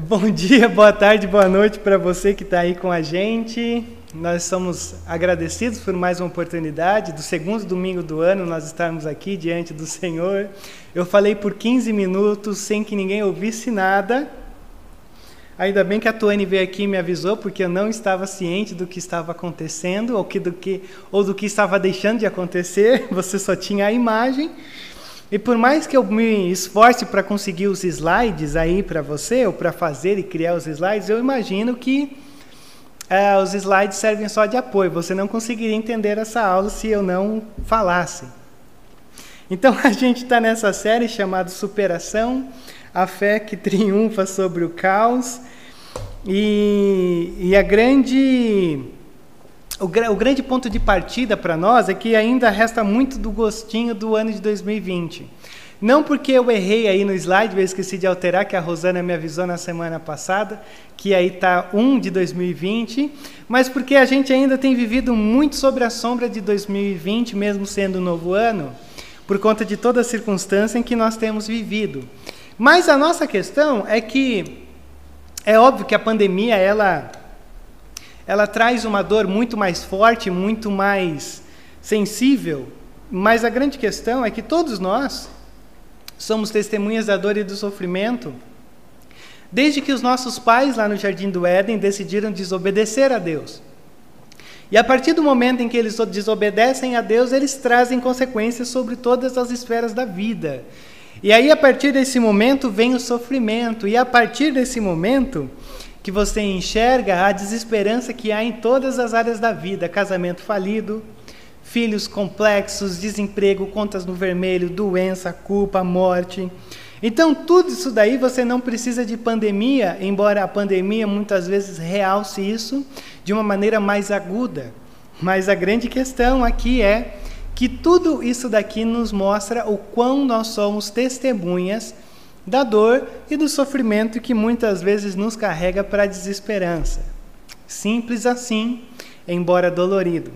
Bom dia, boa tarde, boa noite para você que está aí com a gente. Nós somos agradecidos por mais uma oportunidade do segundo domingo do ano nós estarmos aqui diante do Senhor. Eu falei por 15 minutos sem que ninguém ouvisse nada. Ainda bem que a Tuane veio aqui e me avisou, porque eu não estava ciente do que estava acontecendo ou, que, do, que, ou do que estava deixando de acontecer. Você só tinha a imagem. E por mais que eu me esforce para conseguir os slides aí para você, ou para fazer e criar os slides, eu imagino que é, os slides servem só de apoio. Você não conseguiria entender essa aula se eu não falasse. Então a gente está nessa série chamada Superação, a fé que triunfa sobre o caos. E, e a grande o, o grande ponto de partida para nós é que ainda resta muito do gostinho do ano de 2020. Não porque eu errei aí no slide, eu esqueci de alterar, que a Rosana me avisou na semana passada, que aí está 1 de 2020, mas porque a gente ainda tem vivido muito sobre a sombra de 2020, mesmo sendo um novo ano, por conta de toda a circunstância em que nós temos vivido. Mas a nossa questão é que é óbvio que a pandemia ela ela traz uma dor muito mais forte, muito mais sensível, mas a grande questão é que todos nós somos testemunhas da dor e do sofrimento, desde que os nossos pais lá no Jardim do Éden decidiram desobedecer a Deus. E a partir do momento em que eles desobedecem a Deus, eles trazem consequências sobre todas as esferas da vida. E aí, a partir desse momento, vem o sofrimento, e a partir desse momento, que você enxerga a desesperança que há em todas as áreas da vida: casamento falido, filhos complexos, desemprego, contas no vermelho, doença, culpa, morte. Então, tudo isso daí você não precisa de pandemia, embora a pandemia muitas vezes realce isso de uma maneira mais aguda. Mas a grande questão aqui é que tudo isso daqui nos mostra o quão nós somos testemunhas da dor e do sofrimento que muitas vezes nos carrega para a desesperança. Simples assim, embora dolorido.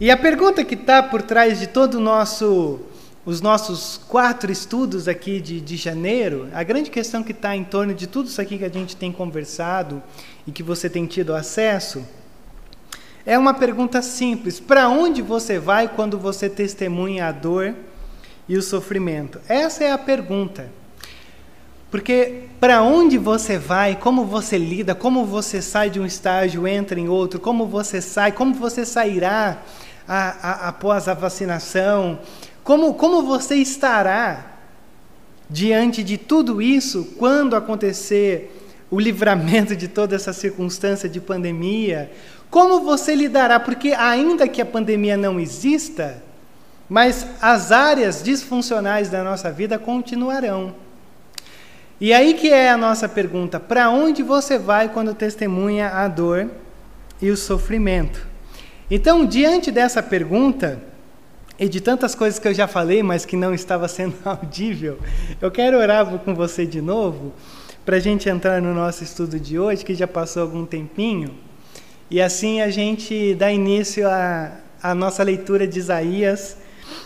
E a pergunta que está por trás de todo o nosso os nossos quatro estudos aqui de, de janeiro, a grande questão que está em torno de tudo isso aqui que a gente tem conversado e que você tem tido acesso, é uma pergunta simples: para onde você vai quando você testemunha a dor e o sofrimento? Essa é a pergunta. Porque para onde você vai, como você lida, como você sai de um estágio, entra em outro, como você sai, como você sairá a, a, após a vacinação, como, como você estará diante de tudo isso quando acontecer o livramento de toda essa circunstância de pandemia, como você lidará? Porque, ainda que a pandemia não exista, mas as áreas disfuncionais da nossa vida continuarão. E aí que é a nossa pergunta: para onde você vai quando testemunha a dor e o sofrimento? Então, diante dessa pergunta, e de tantas coisas que eu já falei, mas que não estava sendo audível, eu quero orar com você de novo, para a gente entrar no nosso estudo de hoje, que já passou algum tempinho, e assim a gente dá início à, nossa leitura de Isaías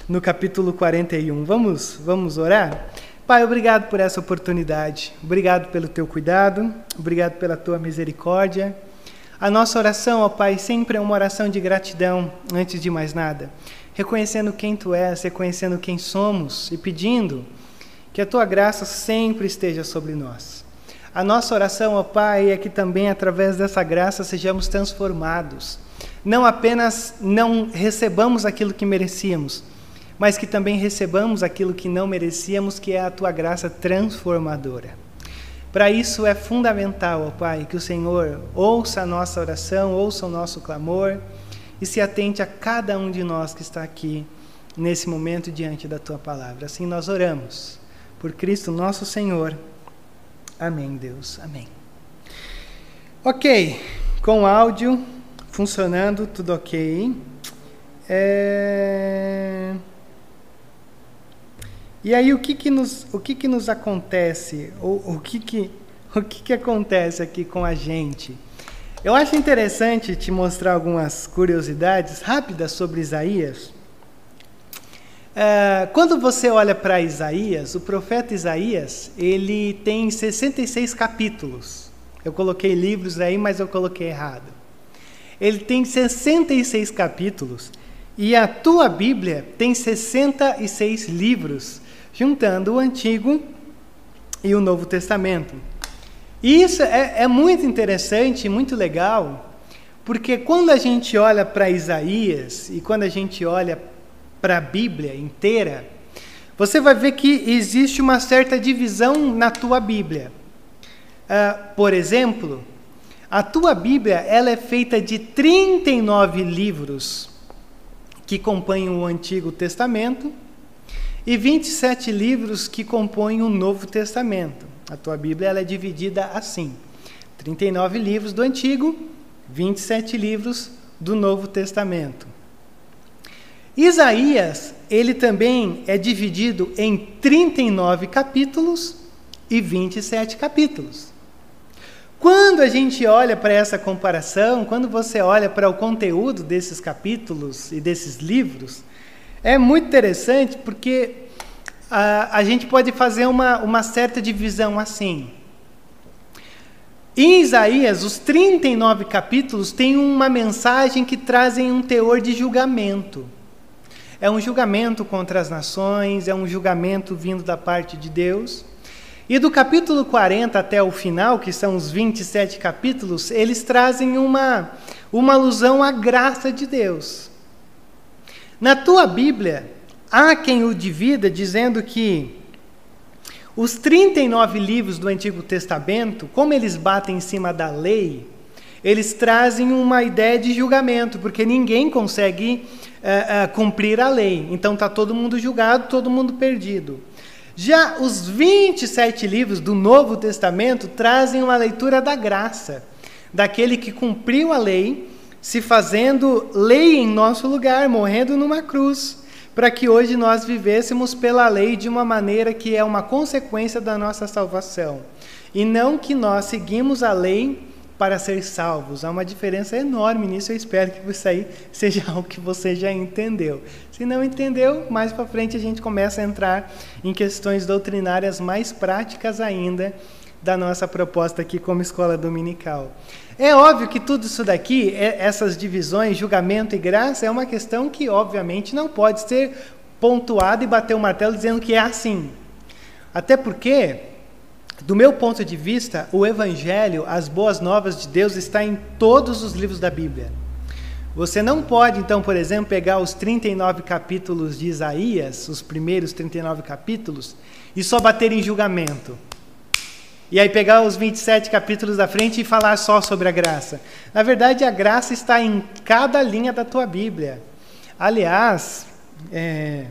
no capítulo 41. Vamos, vamos orar? Pai, obrigado por essa oportunidade. Obrigado pelo teu cuidado, obrigado pela tua misericórdia. A nossa oração, ó Pai, sempre é uma oração de gratidão, antes de mais nada. Reconhecendo quem tu és, reconhecendo quem somos e pedindo que a tua graça sempre esteja sobre nós. A nossa oração, ó Pai, é que também através dessa graça sejamos transformados. Não apenas não recebamos aquilo que merecíamos, mas que também recebamos aquilo que não merecíamos, que é a tua graça transformadora. Para isso é fundamental, ó Pai, que o Senhor ouça a nossa oração, ouça o nosso clamor e se atente a cada um de nós que está aqui nesse momento diante da tua palavra. Assim nós oramos. Por Cristo nosso Senhor. Amém, Deus. Amém. Ok, com o áudio funcionando, tudo ok. É... E aí o que que nos, o que que nos acontece? O, o, que, que, o que que acontece aqui com a gente? Eu acho interessante te mostrar algumas curiosidades rápidas sobre Isaías. Uh, quando você olha para Isaías, o profeta Isaías, ele tem 66 capítulos. Eu coloquei livros aí, mas eu coloquei errado. Ele tem 66 capítulos e a tua Bíblia tem 66 livros, juntando o Antigo e o Novo Testamento. E isso é, é muito interessante, muito legal, porque quando a gente olha para Isaías e quando a gente olha para a Bíblia inteira, você vai ver que existe uma certa divisão na tua Bíblia. Uh, por exemplo, a tua Bíblia ela é feita de 39 livros que compõem o Antigo Testamento e 27 livros que compõem o Novo Testamento. A tua Bíblia ela é dividida assim: 39 livros do Antigo, 27 livros do Novo Testamento. Isaías, ele também é dividido em 39 capítulos e 27 capítulos. Quando a gente olha para essa comparação, quando você olha para o conteúdo desses capítulos e desses livros, é muito interessante porque a, a gente pode fazer uma, uma certa divisão assim. Em Isaías, os 39 capítulos têm uma mensagem que trazem um teor de julgamento. É um julgamento contra as nações, é um julgamento vindo da parte de Deus. E do capítulo 40 até o final, que são os 27 capítulos, eles trazem uma, uma alusão à graça de Deus. Na tua Bíblia, há quem o divida dizendo que os 39 livros do Antigo Testamento, como eles batem em cima da lei, eles trazem uma ideia de julgamento, porque ninguém consegue uh, uh, cumprir a lei. Então está todo mundo julgado, todo mundo perdido. Já os 27 livros do Novo Testamento trazem uma leitura da graça, daquele que cumpriu a lei, se fazendo lei em nosso lugar, morrendo numa cruz, para que hoje nós vivêssemos pela lei de uma maneira que é uma consequência da nossa salvação, e não que nós seguimos a lei para ser salvos. Há uma diferença enorme nisso. Eu espero que isso aí seja algo que você já entendeu. Se não entendeu, mais para frente a gente começa a entrar em questões doutrinárias mais práticas ainda da nossa proposta aqui como escola dominical. É óbvio que tudo isso daqui, é, essas divisões, julgamento e graça, é uma questão que, obviamente, não pode ser pontuada e bater o martelo dizendo que é assim. Até porque do meu ponto de vista, o Evangelho, as boas novas de Deus, está em todos os livros da Bíblia. Você não pode, então, por exemplo, pegar os 39 capítulos de Isaías, os primeiros 39 capítulos, e só bater em julgamento. E aí pegar os 27 capítulos da frente e falar só sobre a graça. Na verdade, a graça está em cada linha da tua Bíblia. Aliás, é,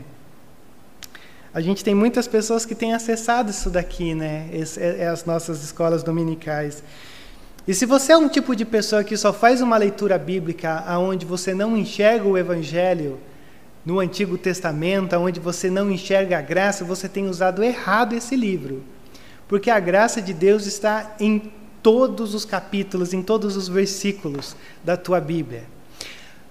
a gente tem muitas pessoas que têm acessado isso daqui, né? Esse, é, é as nossas escolas dominicais. E se você é um tipo de pessoa que só faz uma leitura bíblica aonde você não enxerga o evangelho no Antigo Testamento, aonde você não enxerga a graça, você tem usado errado esse livro. Porque a graça de Deus está em todos os capítulos, em todos os versículos da tua Bíblia.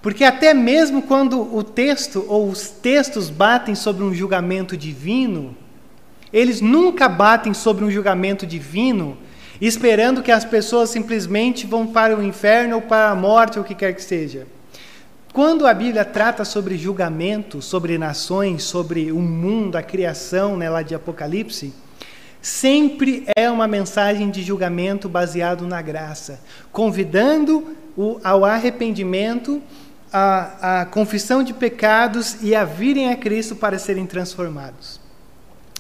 Porque até mesmo quando o texto ou os textos batem sobre um julgamento divino, eles nunca batem sobre um julgamento divino esperando que as pessoas simplesmente vão para o inferno ou para a morte ou o que quer que seja. Quando a Bíblia trata sobre julgamento, sobre nações, sobre o mundo, a criação, né, lá de Apocalipse, sempre é uma mensagem de julgamento baseado na graça, convidando o, ao arrependimento a confissão de pecados e a virem a Cristo para serem transformados.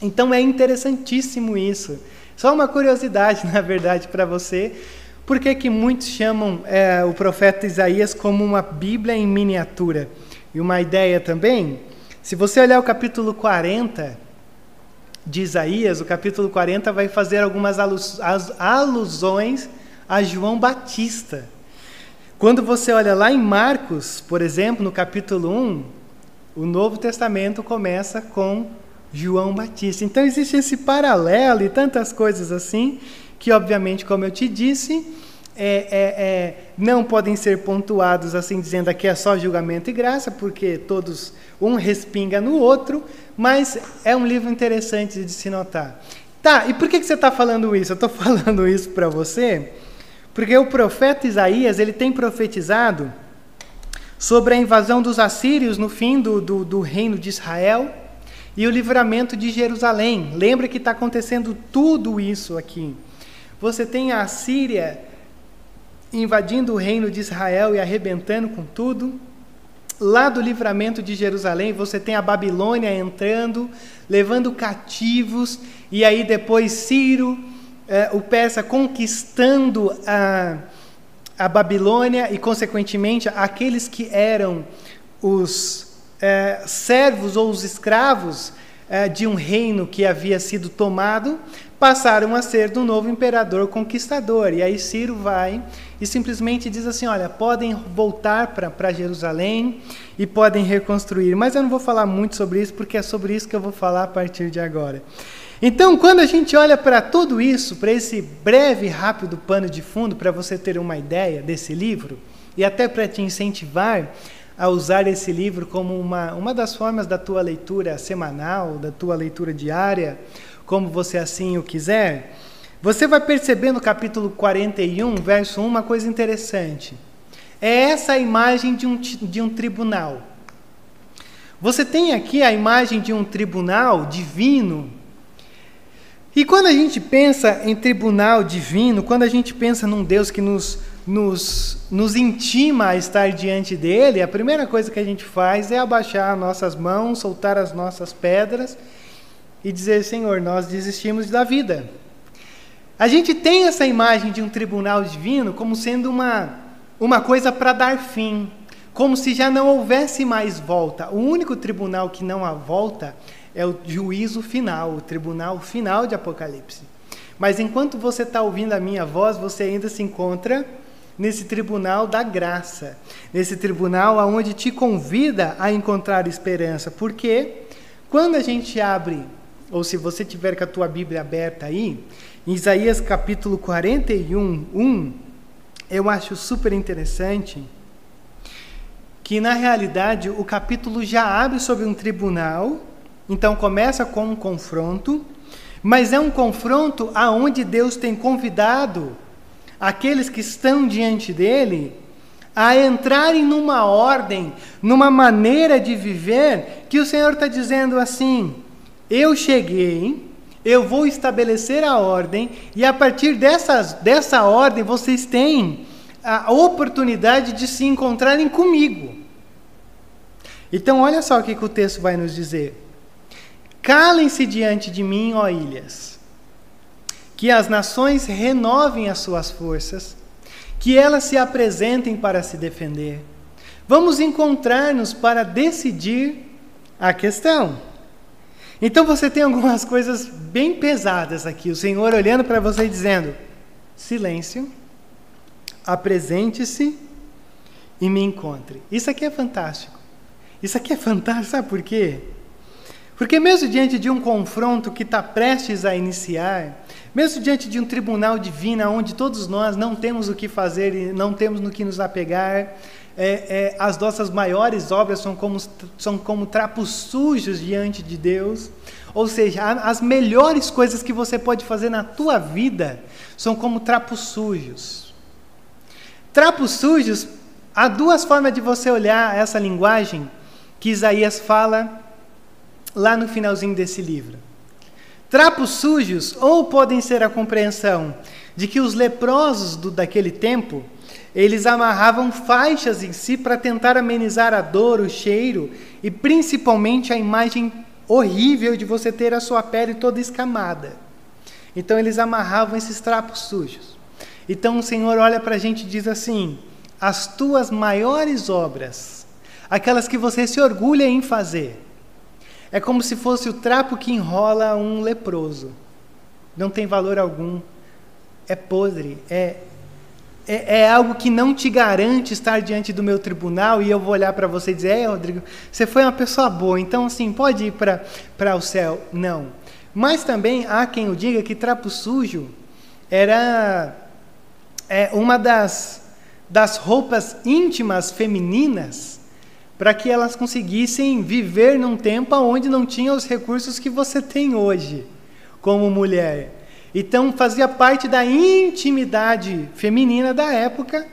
Então é interessantíssimo isso. Só uma curiosidade, na verdade, para você. Por que, que muitos chamam é, o profeta Isaías como uma Bíblia em miniatura? E uma ideia também, se você olhar o capítulo 40 de Isaías, o capítulo 40 vai fazer algumas alusões a João Batista. Quando você olha lá em Marcos, por exemplo, no capítulo 1, o Novo Testamento começa com João Batista. Então existe esse paralelo e tantas coisas assim, que obviamente, como eu te disse, é, é, é, não podem ser pontuados assim, dizendo aqui é só julgamento e graça, porque todos, um respinga no outro, mas é um livro interessante de se notar. Tá, e por que, que você está falando isso? Eu estou falando isso para você porque o profeta Isaías ele tem profetizado sobre a invasão dos assírios no fim do, do, do reino de Israel e o livramento de Jerusalém. Lembra que está acontecendo tudo isso aqui. Você tem a Síria invadindo o reino de Israel e arrebentando com tudo. Lá do livramento de Jerusalém, você tem a Babilônia entrando, levando cativos, e aí depois Ciro, eh, o persa, conquistando a, a Babilônia e, consequentemente, aqueles que eram os eh, servos ou os escravos eh, de um reino que havia sido tomado, passaram a ser do novo imperador conquistador. E aí Ciro vai e simplesmente diz assim: olha, podem voltar para Jerusalém e podem reconstruir. Mas eu não vou falar muito sobre isso, porque é sobre isso que eu vou falar a partir de agora. Então, quando a gente olha para tudo isso, para esse breve, rápido pano de fundo, para você ter uma ideia desse livro, e até para te incentivar a usar esse livro como uma, uma das formas da tua leitura semanal, da tua leitura diária, como você assim o quiser, você vai perceber no capítulo 41, verso 1, uma coisa interessante. É essa a imagem de um, de um tribunal. Você tem aqui a imagem de um tribunal divino. E quando a gente pensa em tribunal divino, quando a gente pensa num Deus que nos, nos, nos intima a estar diante dele, a primeira coisa que a gente faz é abaixar nossas mãos, soltar as nossas pedras e dizer: Senhor, nós desistimos da vida. A gente tem essa imagem de um tribunal divino como sendo uma, uma coisa para dar fim, como se já não houvesse mais volta. O único tribunal que não há volta é o juízo final, o tribunal final de Apocalipse. Mas enquanto você está ouvindo a minha voz, você ainda se encontra nesse tribunal da graça, nesse tribunal aonde te convida a encontrar esperança, porque quando a gente abre ou se você tiver com a tua Bíblia aberta aí, em Isaías capítulo 41, 1, eu acho super interessante que na realidade o capítulo já abre sobre um tribunal, então começa com um confronto, mas é um confronto aonde Deus tem convidado aqueles que estão diante dele a entrarem numa ordem, numa maneira de viver que o Senhor está dizendo assim: eu cheguei, eu vou estabelecer a ordem, e a partir dessas, dessa ordem vocês têm a oportunidade de se encontrarem comigo. Então, olha só o que, que o texto vai nos dizer. Calem-se diante de mim, ó ilhas, que as nações renovem as suas forças, que elas se apresentem para se defender. Vamos encontrar-nos para decidir a questão. Então você tem algumas coisas bem pesadas aqui. O Senhor olhando para você e dizendo: silêncio, apresente-se e me encontre. Isso aqui é fantástico. Isso aqui é fantástico, sabe por quê? Porque, mesmo diante de um confronto que está prestes a iniciar, mesmo diante de um tribunal divino onde todos nós não temos o que fazer e não temos no que nos apegar, é, é, as nossas maiores obras são como, são como trapos sujos diante de Deus. Ou seja, as melhores coisas que você pode fazer na tua vida são como trapos sujos. Trapos sujos, há duas formas de você olhar essa linguagem que Isaías fala lá no finalzinho desse livro. Trapos sujos, ou podem ser a compreensão de que os leprosos do, daquele tempo eles amarravam faixas em si para tentar amenizar a dor, o cheiro e principalmente a imagem horrível de você ter a sua pele toda escamada. Então eles amarravam esses trapos sujos. Então o Senhor olha para a gente e diz assim: as tuas maiores obras, aquelas que você se orgulha em fazer, é como se fosse o trapo que enrola um leproso. Não tem valor algum, é podre, é é, é, algo que não te garante estar diante do meu tribunal e eu vou olhar para você e dizer: É, Rodrigo, você foi uma pessoa boa, então assim, pode ir para o céu. Não. Mas também há quem o diga que trapo sujo era é, uma das, das roupas íntimas femininas para que elas conseguissem viver num tempo onde não tinha os recursos que você tem hoje como mulher. Então fazia parte da intimidade feminina da época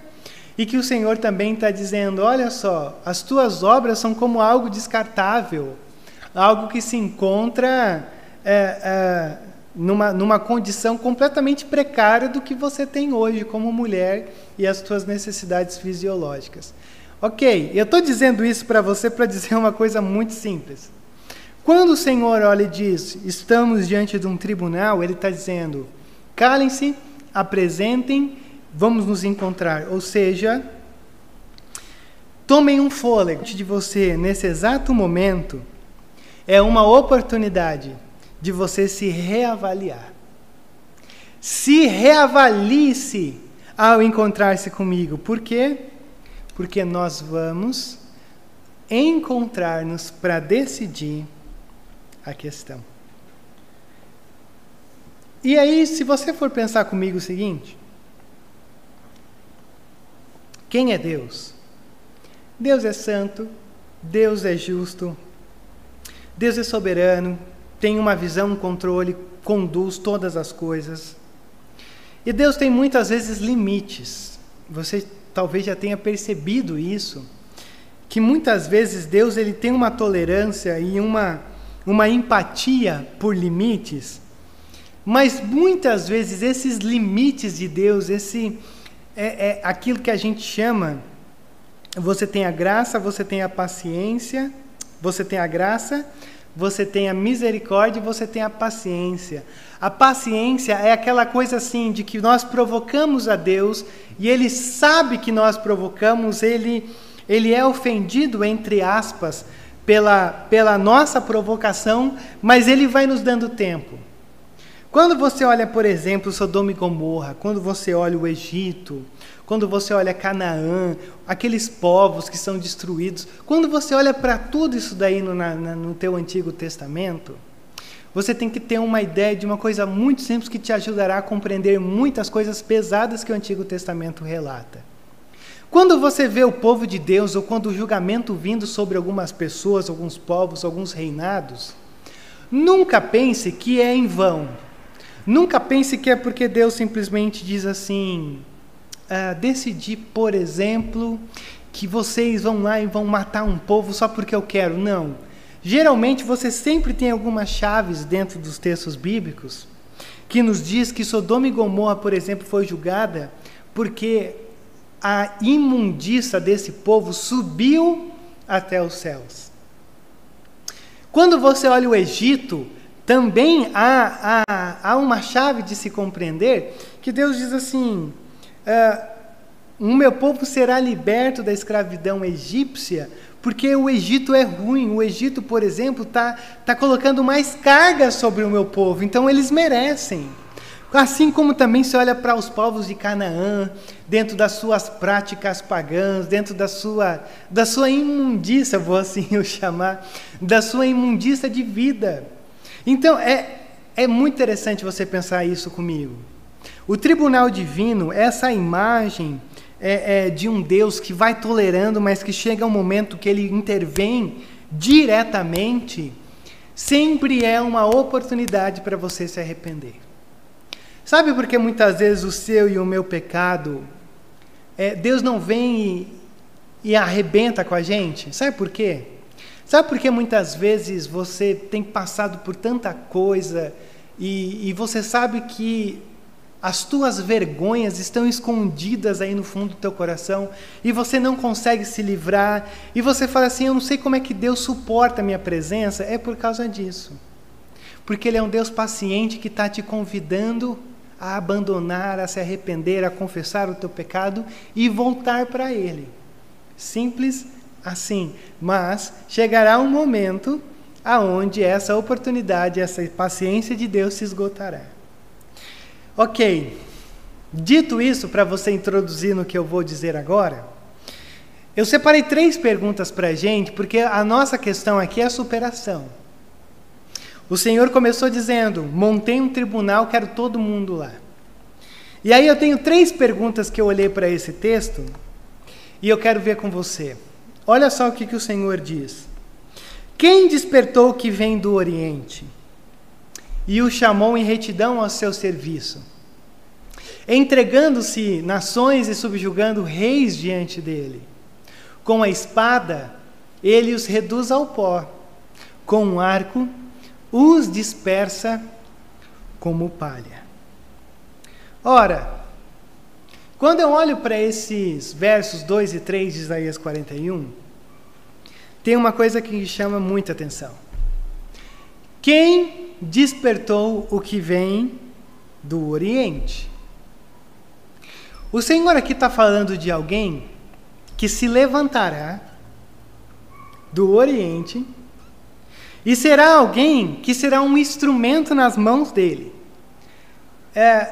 e que o Senhor também está dizendo: olha só, as tuas obras são como algo descartável, algo que se encontra é, é, numa, numa condição completamente precária do que você tem hoje como mulher e as tuas necessidades fisiológicas. Ok, eu estou dizendo isso para você para dizer uma coisa muito simples. Quando o Senhor olha e diz, estamos diante de um tribunal, Ele está dizendo, calem-se, apresentem, vamos nos encontrar. Ou seja, tomem um fôlego de você nesse exato momento, é uma oportunidade de você se reavaliar. Se reavalie-se ao encontrar-se comigo. Por quê? Porque nós vamos encontrar-nos para decidir a questão. E aí, se você for pensar comigo o seguinte: quem é Deus? Deus é santo, Deus é justo, Deus é soberano, tem uma visão, um controle, conduz todas as coisas. E Deus tem muitas vezes limites. Você talvez já tenha percebido isso, que muitas vezes Deus ele tem uma tolerância e uma uma empatia por limites, mas muitas vezes esses limites de Deus, esse é, é aquilo que a gente chama, você tem a graça, você tem a paciência, você tem a graça, você tem a misericórdia e você tem a paciência. A paciência é aquela coisa assim de que nós provocamos a Deus e Ele sabe que nós provocamos, Ele, ele é ofendido, entre aspas, pela, pela nossa provocação, mas Ele vai nos dando tempo. Quando você olha, por exemplo, Sodoma e Gomorra, quando você olha o Egito, quando você olha Canaã, aqueles povos que são destruídos, quando você olha para tudo isso daí no, na, no teu Antigo Testamento, você tem que ter uma ideia de uma coisa muito simples que te ajudará a compreender muitas coisas pesadas que o Antigo Testamento relata. Quando você vê o povo de Deus, ou quando o julgamento vindo sobre algumas pessoas, alguns povos, alguns reinados, nunca pense que é em vão. Nunca pense que é porque Deus simplesmente diz assim: uh, decidi, por exemplo, que vocês vão lá e vão matar um povo só porque eu quero. Não. Geralmente você sempre tem algumas chaves dentro dos textos bíblicos que nos diz que Sodoma e Gomorra, por exemplo, foi julgada porque a imundícia desse povo subiu até os céus. Quando você olha o Egito, também há, há, há uma chave de se compreender que Deus diz assim: uh, o meu povo será liberto da escravidão egípcia, porque o Egito é ruim. O Egito, por exemplo, está tá colocando mais carga sobre o meu povo, então eles merecem. Assim como também se olha para os povos de Canaã, dentro das suas práticas pagãs, dentro da sua, da sua imundícia, vou assim o chamar, da sua imundícia de vida. Então, é, é muito interessante você pensar isso comigo. O tribunal divino, essa imagem é, é, de um Deus que vai tolerando, mas que chega um momento que ele intervém diretamente, sempre é uma oportunidade para você se arrepender. Sabe por que muitas vezes o seu e o meu pecado, é, Deus não vem e, e arrebenta com a gente? Sabe por quê? Sabe por que muitas vezes você tem passado por tanta coisa e, e você sabe que as tuas vergonhas estão escondidas aí no fundo do teu coração e você não consegue se livrar e você fala assim: Eu não sei como é que Deus suporta a minha presença. É por causa disso. Porque Ele é um Deus paciente que está te convidando a abandonar, a se arrepender, a confessar o teu pecado e voltar para Ele. Simples assim. Mas chegará um momento aonde essa oportunidade, essa paciência de Deus se esgotará. Ok. Dito isso, para você introduzir no que eu vou dizer agora, eu separei três perguntas para a gente, porque a nossa questão aqui é superação. O Senhor começou dizendo: montei um tribunal, quero todo mundo lá. E aí eu tenho três perguntas que eu olhei para esse texto e eu quero ver com você. Olha só o que, que o Senhor diz. Quem despertou que vem do Oriente e o chamou em retidão ao seu serviço, entregando-se nações e subjugando reis diante dele? Com a espada, ele os reduz ao pó, com um arco, os dispersa como palha. Ora, quando eu olho para esses versos 2 e 3 de Isaías 41, tem uma coisa que me chama muita atenção. Quem despertou o que vem do Oriente? O Senhor aqui está falando de alguém que se levantará do Oriente e será alguém que será um instrumento nas mãos dele. É,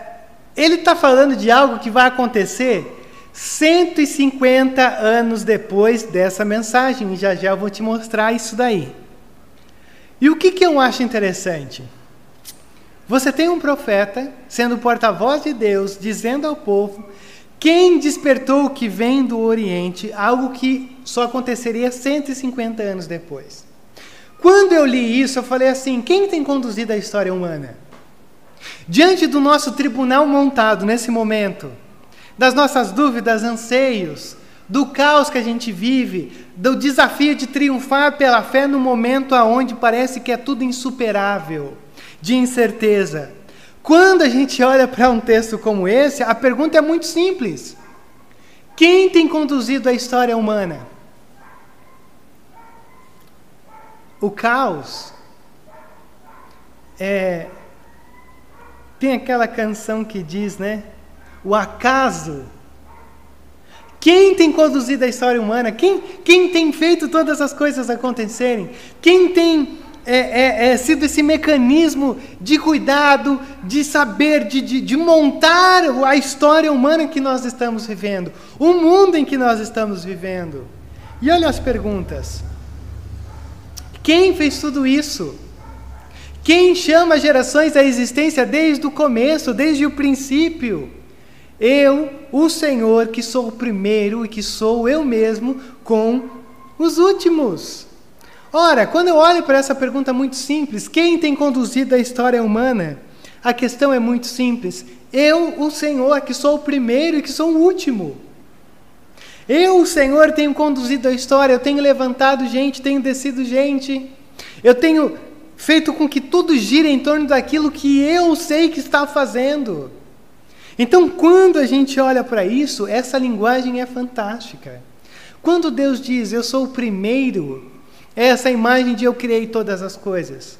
ele está falando de algo que vai acontecer 150 anos depois dessa mensagem, e já já eu vou te mostrar isso daí. E o que, que eu acho interessante? Você tem um profeta sendo porta-voz de Deus, dizendo ao povo quem despertou o que vem do Oriente, algo que só aconteceria 150 anos depois. Quando eu li isso, eu falei assim: quem tem conduzido a história humana? Diante do nosso tribunal montado nesse momento, das nossas dúvidas, anseios, do caos que a gente vive, do desafio de triunfar pela fé no momento aonde parece que é tudo insuperável, de incerteza. Quando a gente olha para um texto como esse, a pergunta é muito simples: quem tem conduzido a história humana? O caos é, tem aquela canção que diz, né? O acaso. Quem tem conduzido a história humana? Quem, quem tem feito todas as coisas acontecerem? Quem tem é, é, é, sido esse mecanismo de cuidado, de saber, de, de, de montar a história humana que nós estamos vivendo, o mundo em que nós estamos vivendo? E olha as perguntas. Quem fez tudo isso? Quem chama gerações à existência desde o começo, desde o princípio? Eu, o Senhor, que sou o primeiro e que sou eu mesmo com os últimos. Ora, quando eu olho para essa pergunta muito simples, quem tem conduzido a história humana? A questão é muito simples. Eu, o Senhor, que sou o primeiro e que sou o último. Eu, Senhor, tenho conduzido a história, eu tenho levantado gente, tenho descido gente, eu tenho feito com que tudo gire em torno daquilo que eu sei que está fazendo. Então, quando a gente olha para isso, essa linguagem é fantástica. Quando Deus diz, Eu sou o primeiro, é essa imagem de eu criei todas as coisas.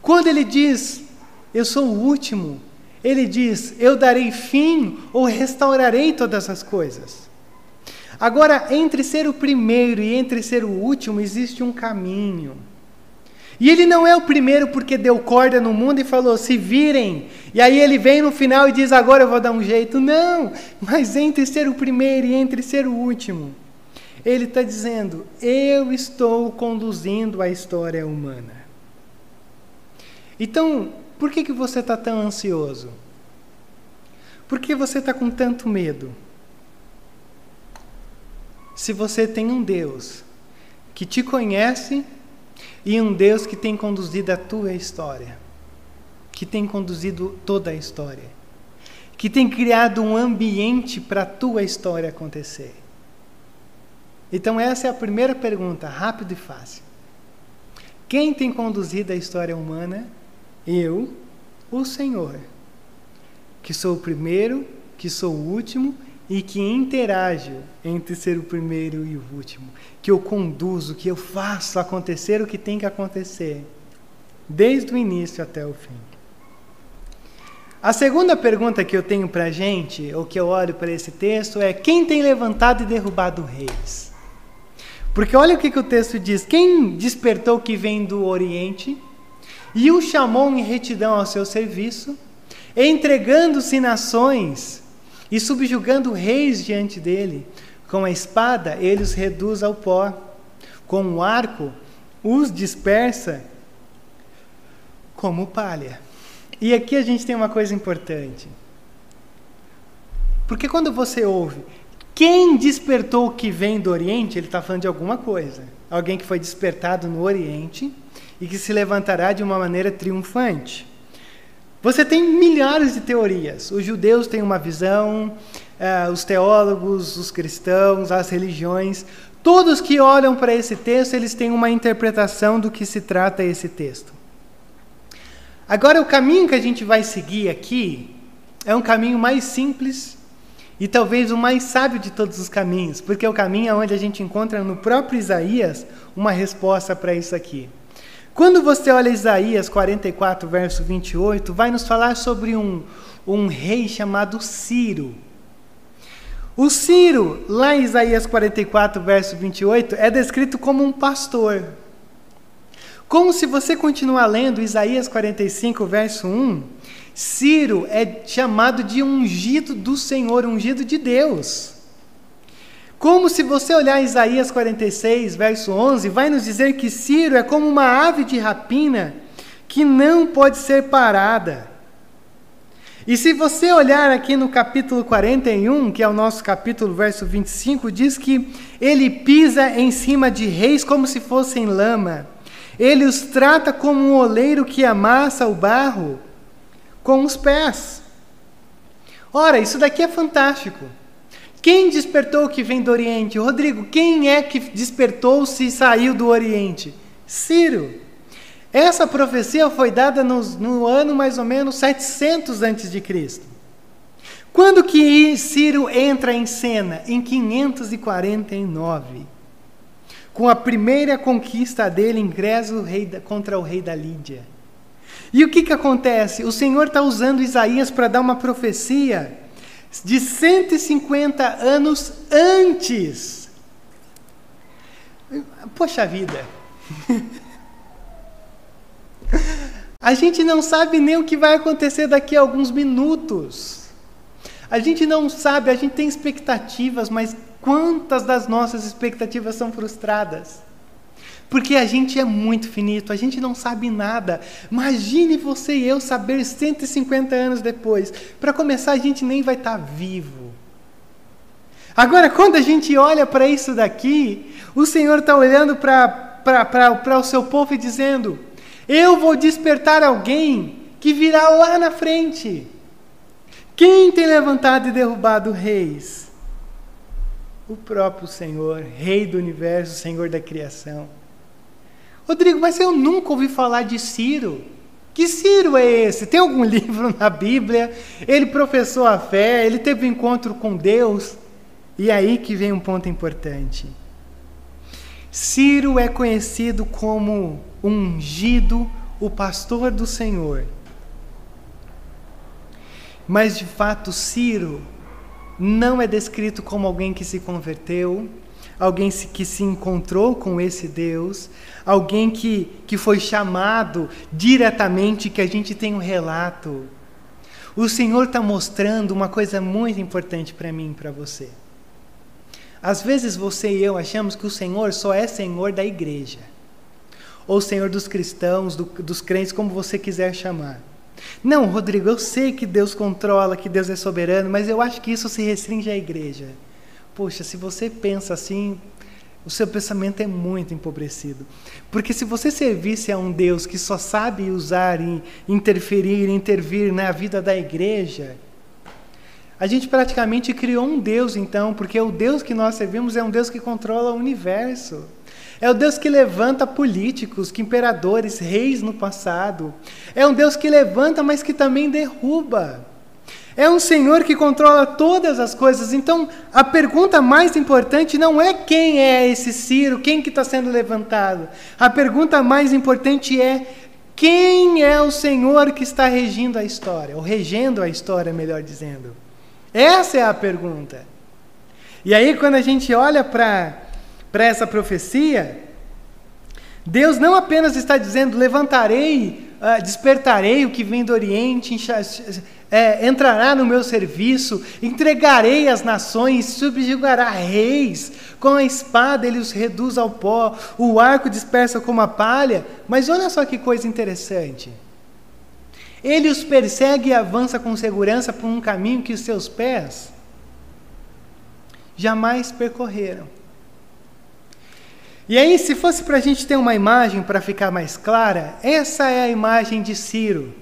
Quando Ele diz, Eu sou o último, Ele diz, Eu darei fim ou restaurarei todas as coisas. Agora, entre ser o primeiro e entre ser o último, existe um caminho. E ele não é o primeiro porque deu corda no mundo e falou: se virem. E aí ele vem no final e diz: agora eu vou dar um jeito. Não, mas entre ser o primeiro e entre ser o último, ele está dizendo: eu estou conduzindo a história humana. Então, por que, que você está tão ansioso? Por que você está com tanto medo? Se você tem um Deus que te conhece e um Deus que tem conduzido a tua história, que tem conduzido toda a história, que tem criado um ambiente para a tua história acontecer. Então, essa é a primeira pergunta, rápida e fácil. Quem tem conduzido a história humana? Eu, o Senhor, que sou o primeiro, que sou o último e que interajo entre ser o primeiro e o último, que eu conduzo, que eu faço acontecer o que tem que acontecer, desde o início até o fim. A segunda pergunta que eu tenho para a gente, ou que eu olho para esse texto, é: quem tem levantado e derrubado reis? Porque olha o que, que o texto diz: quem despertou que vem do Oriente e o chamou em retidão ao seu serviço, entregando-se nações e subjugando reis diante dele. Com a espada, ele os reduz ao pó. Com o arco, os dispersa como palha. E aqui a gente tem uma coisa importante. Porque quando você ouve, quem despertou o que vem do Oriente, ele está falando de alguma coisa. Alguém que foi despertado no Oriente e que se levantará de uma maneira triunfante. Você tem milhares de teorias. Os judeus têm uma visão, uh, os teólogos, os cristãos, as religiões, todos que olham para esse texto, eles têm uma interpretação do que se trata esse texto. Agora, o caminho que a gente vai seguir aqui é um caminho mais simples e talvez o mais sábio de todos os caminhos, porque é o caminho onde a gente encontra no próprio Isaías uma resposta para isso aqui. Quando você olha Isaías 44, verso 28, vai nos falar sobre um, um rei chamado Ciro. O Ciro, lá em Isaías 44, verso 28, é descrito como um pastor. Como se você continuar lendo Isaías 45, verso 1, Ciro é chamado de ungido do Senhor, ungido de Deus. Como se você olhar Isaías 46, verso 11, vai nos dizer que Ciro é como uma ave de rapina que não pode ser parada. E se você olhar aqui no capítulo 41, que é o nosso capítulo, verso 25, diz que ele pisa em cima de reis como se fossem lama. Ele os trata como um oleiro que amassa o barro com os pés. Ora, isso daqui é fantástico. Quem despertou que vem do Oriente? Rodrigo, quem é que despertou se e saiu do Oriente? Ciro. Essa profecia foi dada no, no ano mais ou menos 700 antes de Cristo. Quando que Ciro entra em cena? Em 549. Com a primeira conquista dele, ingresso contra o rei da Lídia. E o que, que acontece? O Senhor está usando Isaías para dar uma profecia de 150 anos antes. Poxa vida. A gente não sabe nem o que vai acontecer daqui a alguns minutos. A gente não sabe, a gente tem expectativas, mas quantas das nossas expectativas são frustradas? Porque a gente é muito finito, a gente não sabe nada. Imagine você e eu saber 150 anos depois. Para começar, a gente nem vai estar tá vivo. Agora, quando a gente olha para isso daqui, o Senhor está olhando para o seu povo e dizendo: Eu vou despertar alguém que virá lá na frente. Quem tem levantado e derrubado reis? O próprio Senhor, Rei do universo, Senhor da criação. Rodrigo, mas eu nunca ouvi falar de Ciro. Que Ciro é esse? Tem algum livro na Bíblia? Ele professou a fé, ele teve um encontro com Deus. E é aí que vem um ponto importante. Ciro é conhecido como ungido, o pastor do Senhor. Mas de fato, Ciro não é descrito como alguém que se converteu, alguém que se encontrou com esse Deus, alguém que, que foi chamado diretamente, que a gente tem um relato. O Senhor está mostrando uma coisa muito importante para mim e para você. Às vezes você e eu achamos que o Senhor só é Senhor da igreja, ou Senhor dos cristãos, do, dos crentes, como você quiser chamar. Não, Rodrigo, eu sei que Deus controla, que Deus é soberano, mas eu acho que isso se restringe à igreja. Poxa, se você pensa assim, o seu pensamento é muito empobrecido. Porque se você servisse a um Deus que só sabe usar e interferir, intervir na vida da igreja, a gente praticamente criou um Deus então, porque o Deus que nós servimos é um Deus que controla o universo. É o Deus que levanta políticos, que imperadores, reis no passado. É um Deus que levanta, mas que também derruba. É um Senhor que controla todas as coisas. Então, a pergunta mais importante não é quem é esse Ciro, quem que está sendo levantado. A pergunta mais importante é quem é o Senhor que está regindo a história, ou regendo a história, melhor dizendo. Essa é a pergunta. E aí, quando a gente olha para essa profecia, Deus não apenas está dizendo: levantarei, uh, despertarei o que vem do Oriente, é, entrará no meu serviço, entregarei as nações, subjugará reis, com a espada ele os reduz ao pó, o arco dispersa como a palha. Mas olha só que coisa interessante. Ele os persegue e avança com segurança por um caminho que os seus pés jamais percorreram. E aí, se fosse para a gente ter uma imagem para ficar mais clara, essa é a imagem de Ciro,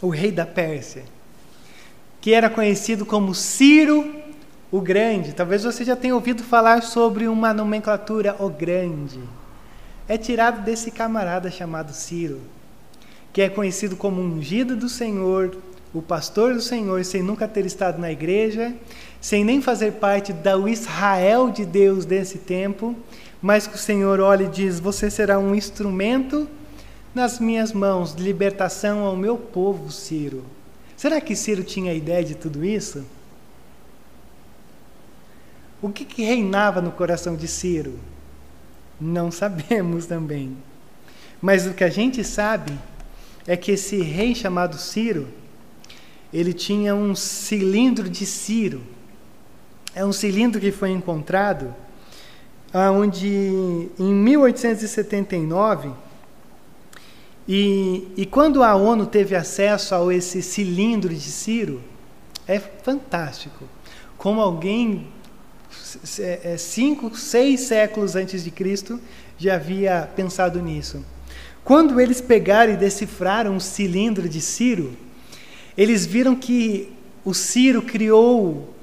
o rei da Pérsia, que era conhecido como Ciro o Grande. Talvez você já tenha ouvido falar sobre uma nomenclatura o Grande. É tirado desse camarada chamado Ciro, que é conhecido como ungido do Senhor, o pastor do Senhor, sem nunca ter estado na igreja, sem nem fazer parte do Israel de Deus desse tempo, mas que o Senhor olha e diz: Você será um instrumento nas minhas mãos libertação ao meu povo, Ciro. Será que Ciro tinha ideia de tudo isso? O que, que reinava no coração de Ciro? Não sabemos também. Mas o que a gente sabe é que esse rei chamado Ciro, ele tinha um cilindro de Ciro. É um cilindro que foi encontrado onde em 1879 e, e quando a ONU teve acesso a esse cilindro de Ciro, é fantástico. Como alguém é, cinco, seis séculos antes de Cristo já havia pensado nisso. Quando eles pegaram e decifraram o cilindro de Ciro, eles viram que o Ciro criou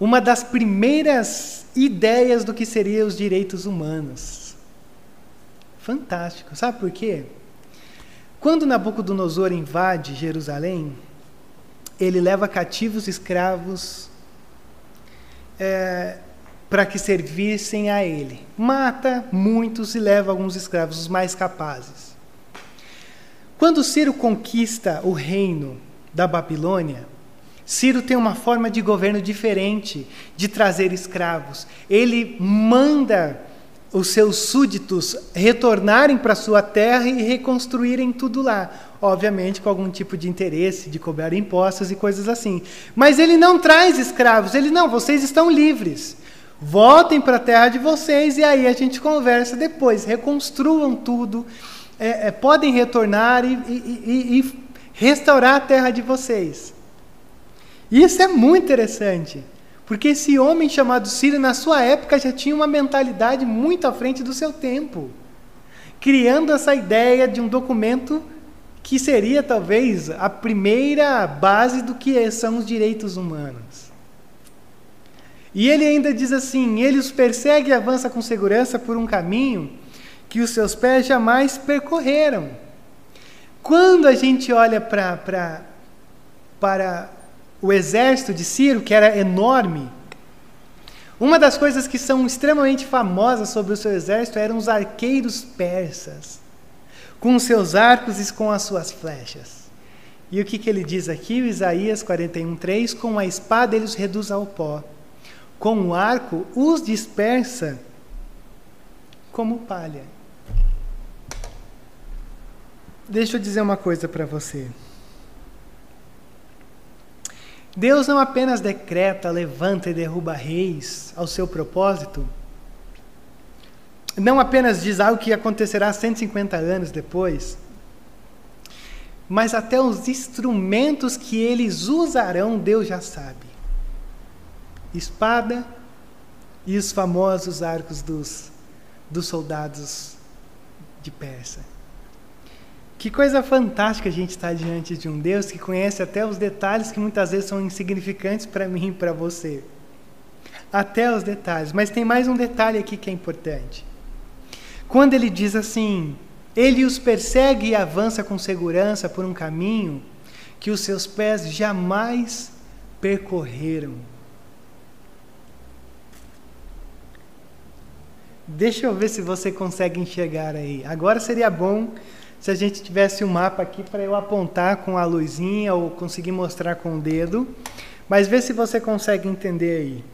uma das primeiras ideias do que seriam os direitos humanos. Fantástico. Sabe por quê? Quando Nabucodonosor invade Jerusalém, ele leva cativos escravos é, para que servissem a ele. Mata muitos e leva alguns escravos, os mais capazes. Quando Ciro conquista o reino da Babilônia, Ciro tem uma forma de governo diferente de trazer escravos. Ele manda os seus súditos retornarem para sua terra e reconstruírem tudo lá. Obviamente com algum tipo de interesse de cobrar impostos e coisas assim. Mas ele não traz escravos, ele não, vocês estão livres. Voltem para a terra de vocês e aí a gente conversa depois. Reconstruam tudo, é, é, podem retornar e, e, e, e restaurar a terra de vocês. Isso é muito interessante, porque esse homem chamado Ciro, na sua época, já tinha uma mentalidade muito à frente do seu tempo, criando essa ideia de um documento que seria talvez a primeira base do que são os direitos humanos. E ele ainda diz assim: ele os persegue e avança com segurança por um caminho que os seus pés jamais percorreram. Quando a gente olha pra, para o exército de Ciro, que era enorme, uma das coisas que são extremamente famosas sobre o seu exército eram os arqueiros persas, com seus arcos e com as suas flechas. E o que, que ele diz aqui, Isaías 41,3: Com a espada ele os reduz ao pó com o arco os dispersa como palha. Deixa eu dizer uma coisa para você. Deus não apenas decreta, levanta e derruba reis ao seu propósito, não apenas diz algo que acontecerá 150 anos depois, mas até os instrumentos que eles usarão, Deus já sabe espada e os famosos arcos dos, dos soldados de Persa. Que coisa fantástica a gente estar diante de um Deus que conhece até os detalhes que muitas vezes são insignificantes para mim e para você. Até os detalhes. Mas tem mais um detalhe aqui que é importante. Quando ele diz assim: Ele os persegue e avança com segurança por um caminho que os seus pés jamais percorreram. Deixa eu ver se você consegue enxergar aí. Agora seria bom se a gente tivesse um mapa aqui para eu apontar com a luzinha ou conseguir mostrar com o dedo. Mas vê se você consegue entender aí.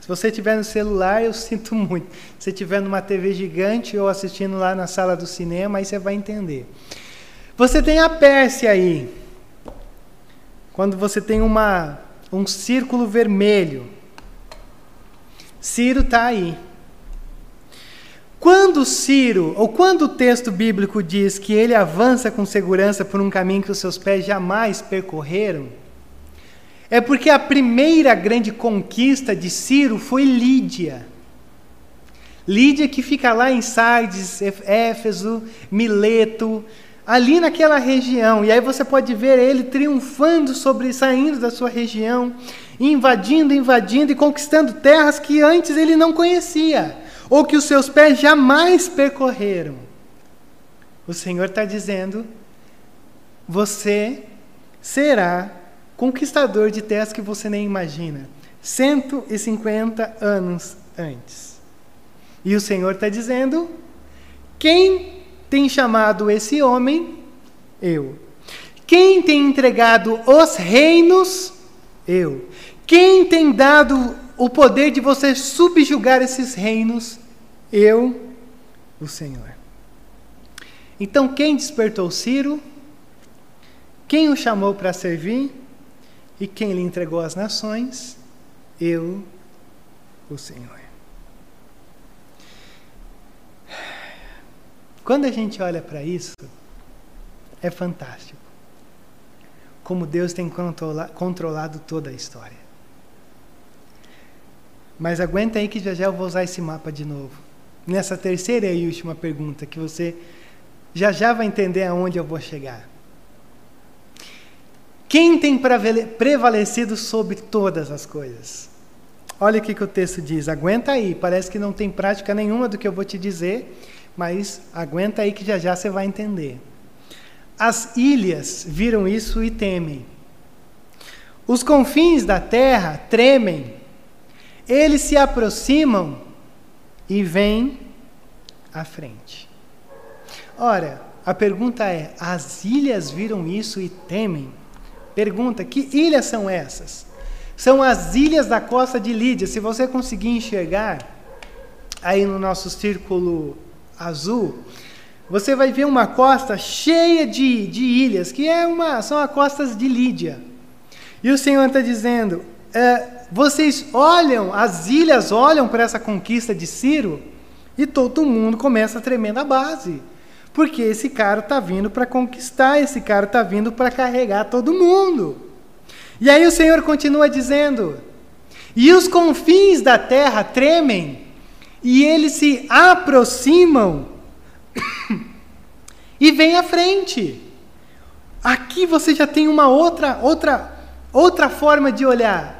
Se você tiver no celular, eu sinto muito. Se tiver numa TV gigante ou assistindo lá na sala do cinema, aí você vai entender. Você tem a Pérsia aí. Quando você tem uma, um círculo vermelho. Ciro está aí. Quando Ciro, ou quando o texto bíblico diz que ele avança com segurança por um caminho que os seus pés jamais percorreram, é porque a primeira grande conquista de Ciro foi Lídia. Lídia que fica lá em Sardes, Éfeso, Mileto, ali naquela região. E aí você pode ver ele triunfando sobre, saindo da sua região, invadindo, invadindo e conquistando terras que antes ele não conhecia, ou que os seus pés jamais percorreram. O Senhor está dizendo: você será conquistador de terras que você nem imagina. 150 anos antes. E o Senhor está dizendo: quem tem chamado esse homem? Eu. Quem tem entregado os reinos? Eu. Quem tem dado o poder de você subjugar esses reinos? Eu, o Senhor. Então, quem despertou Ciro? Quem o chamou para servir? E quem lhe entregou as nações? Eu, o Senhor. Quando a gente olha para isso, é fantástico. Como Deus tem controla controlado toda a história. Mas aguenta aí que já já eu vou usar esse mapa de novo. Nessa terceira e última pergunta, que você já já vai entender aonde eu vou chegar. Quem tem prevalecido sobre todas as coisas? Olha o que, que o texto diz. Aguenta aí, parece que não tem prática nenhuma do que eu vou te dizer, mas aguenta aí que já já você vai entender. As ilhas viram isso e temem. Os confins da terra tremem. Eles se aproximam e vêm à frente. Ora, a pergunta é: as ilhas viram isso e temem? Pergunta: que ilhas são essas? São as ilhas da costa de Lídia. Se você conseguir enxergar aí no nosso círculo azul, você vai ver uma costa cheia de, de ilhas, que é uma, são as costas de Lídia. E o Senhor está dizendo: é, vocês olham, as ilhas olham para essa conquista de Ciro, e todo mundo começa a tremer na base. Porque esse cara está vindo para conquistar, esse cara está vindo para carregar todo mundo. E aí o Senhor continua dizendo: E os confins da terra tremem, e eles se aproximam e vêm à frente. Aqui você já tem uma outra, outra, outra forma de olhar.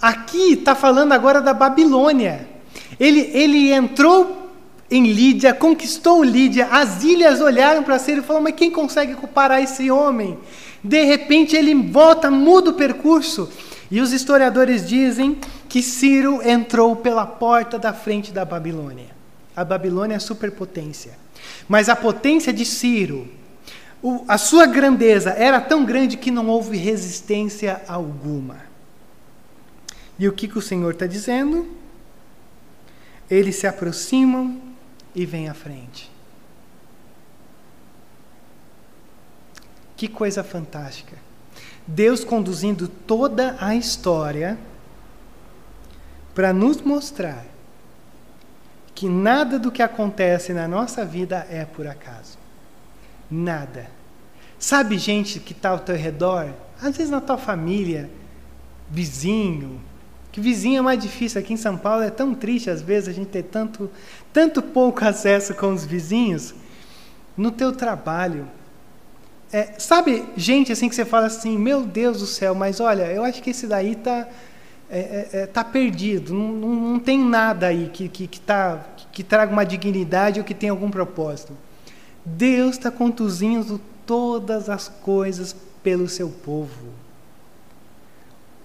Aqui está falando agora da Babilônia. Ele, ele entrou em Lídia, conquistou Lídia, as ilhas olharam para si e falaram: Mas quem consegue comparar esse homem? De repente ele volta, muda o percurso. E os historiadores dizem que Ciro entrou pela porta da frente da Babilônia. A Babilônia é a superpotência. Mas a potência de Ciro, o, a sua grandeza era tão grande que não houve resistência alguma. E o que, que o Senhor está dizendo? Eles se aproximam e vem à frente. Que coisa fantástica. Deus conduzindo toda a história para nos mostrar que nada do que acontece na nossa vida é por acaso. Nada. Sabe gente que está ao teu redor? Às vezes na tua família, vizinho, que vizinho é mais difícil. Aqui em São Paulo é tão triste às vezes a gente ter tanto, tanto pouco acesso com os vizinhos. No teu trabalho, é, sabe gente assim que você fala assim, meu Deus do céu, mas olha, eu acho que esse daí tá é, é, é tá perdido, não, não, não, tem nada aí que, que, que, tá, que traga uma dignidade ou que tenha algum propósito. Deus está conduzindo todas as coisas pelo seu povo.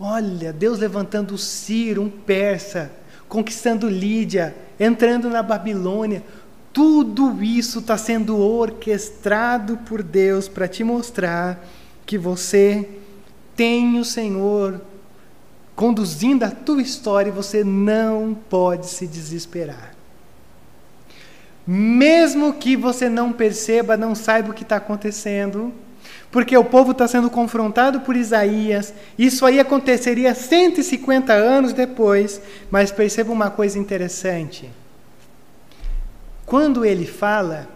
Olha, Deus levantando Ciro, um persa, conquistando Lídia, entrando na Babilônia. Tudo isso está sendo orquestrado por Deus para te mostrar que você tem o Senhor conduzindo a tua história e você não pode se desesperar. Mesmo que você não perceba, não saiba o que está acontecendo, porque o povo está sendo confrontado por Isaías. Isso aí aconteceria 150 anos depois, mas perceba uma coisa interessante. Quando ele fala,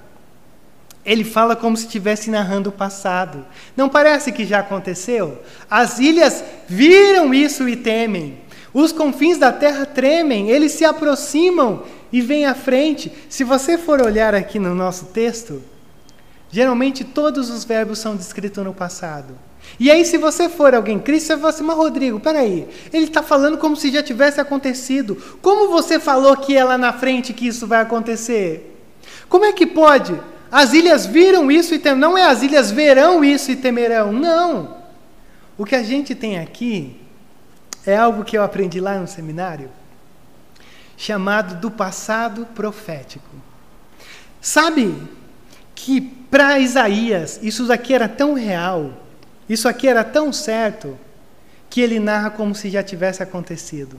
ele fala como se estivesse narrando o passado. Não parece que já aconteceu? As ilhas viram isso e temem. Os confins da terra tremem, eles se aproximam e vêm à frente. Se você for olhar aqui no nosso texto, geralmente todos os verbos são descritos no passado. E aí, se você for alguém Cristo, você fala assim, mas Rodrigo, peraí, ele está falando como se já tivesse acontecido. Como você falou que é lá na frente que isso vai acontecer? Como é que pode? As ilhas viram isso e temerão. Não é as ilhas verão isso e temerão. Não. O que a gente tem aqui é algo que eu aprendi lá no seminário, chamado do passado profético. Sabe que para Isaías isso daqui era tão real, isso aqui era tão certo, que ele narra como se já tivesse acontecido.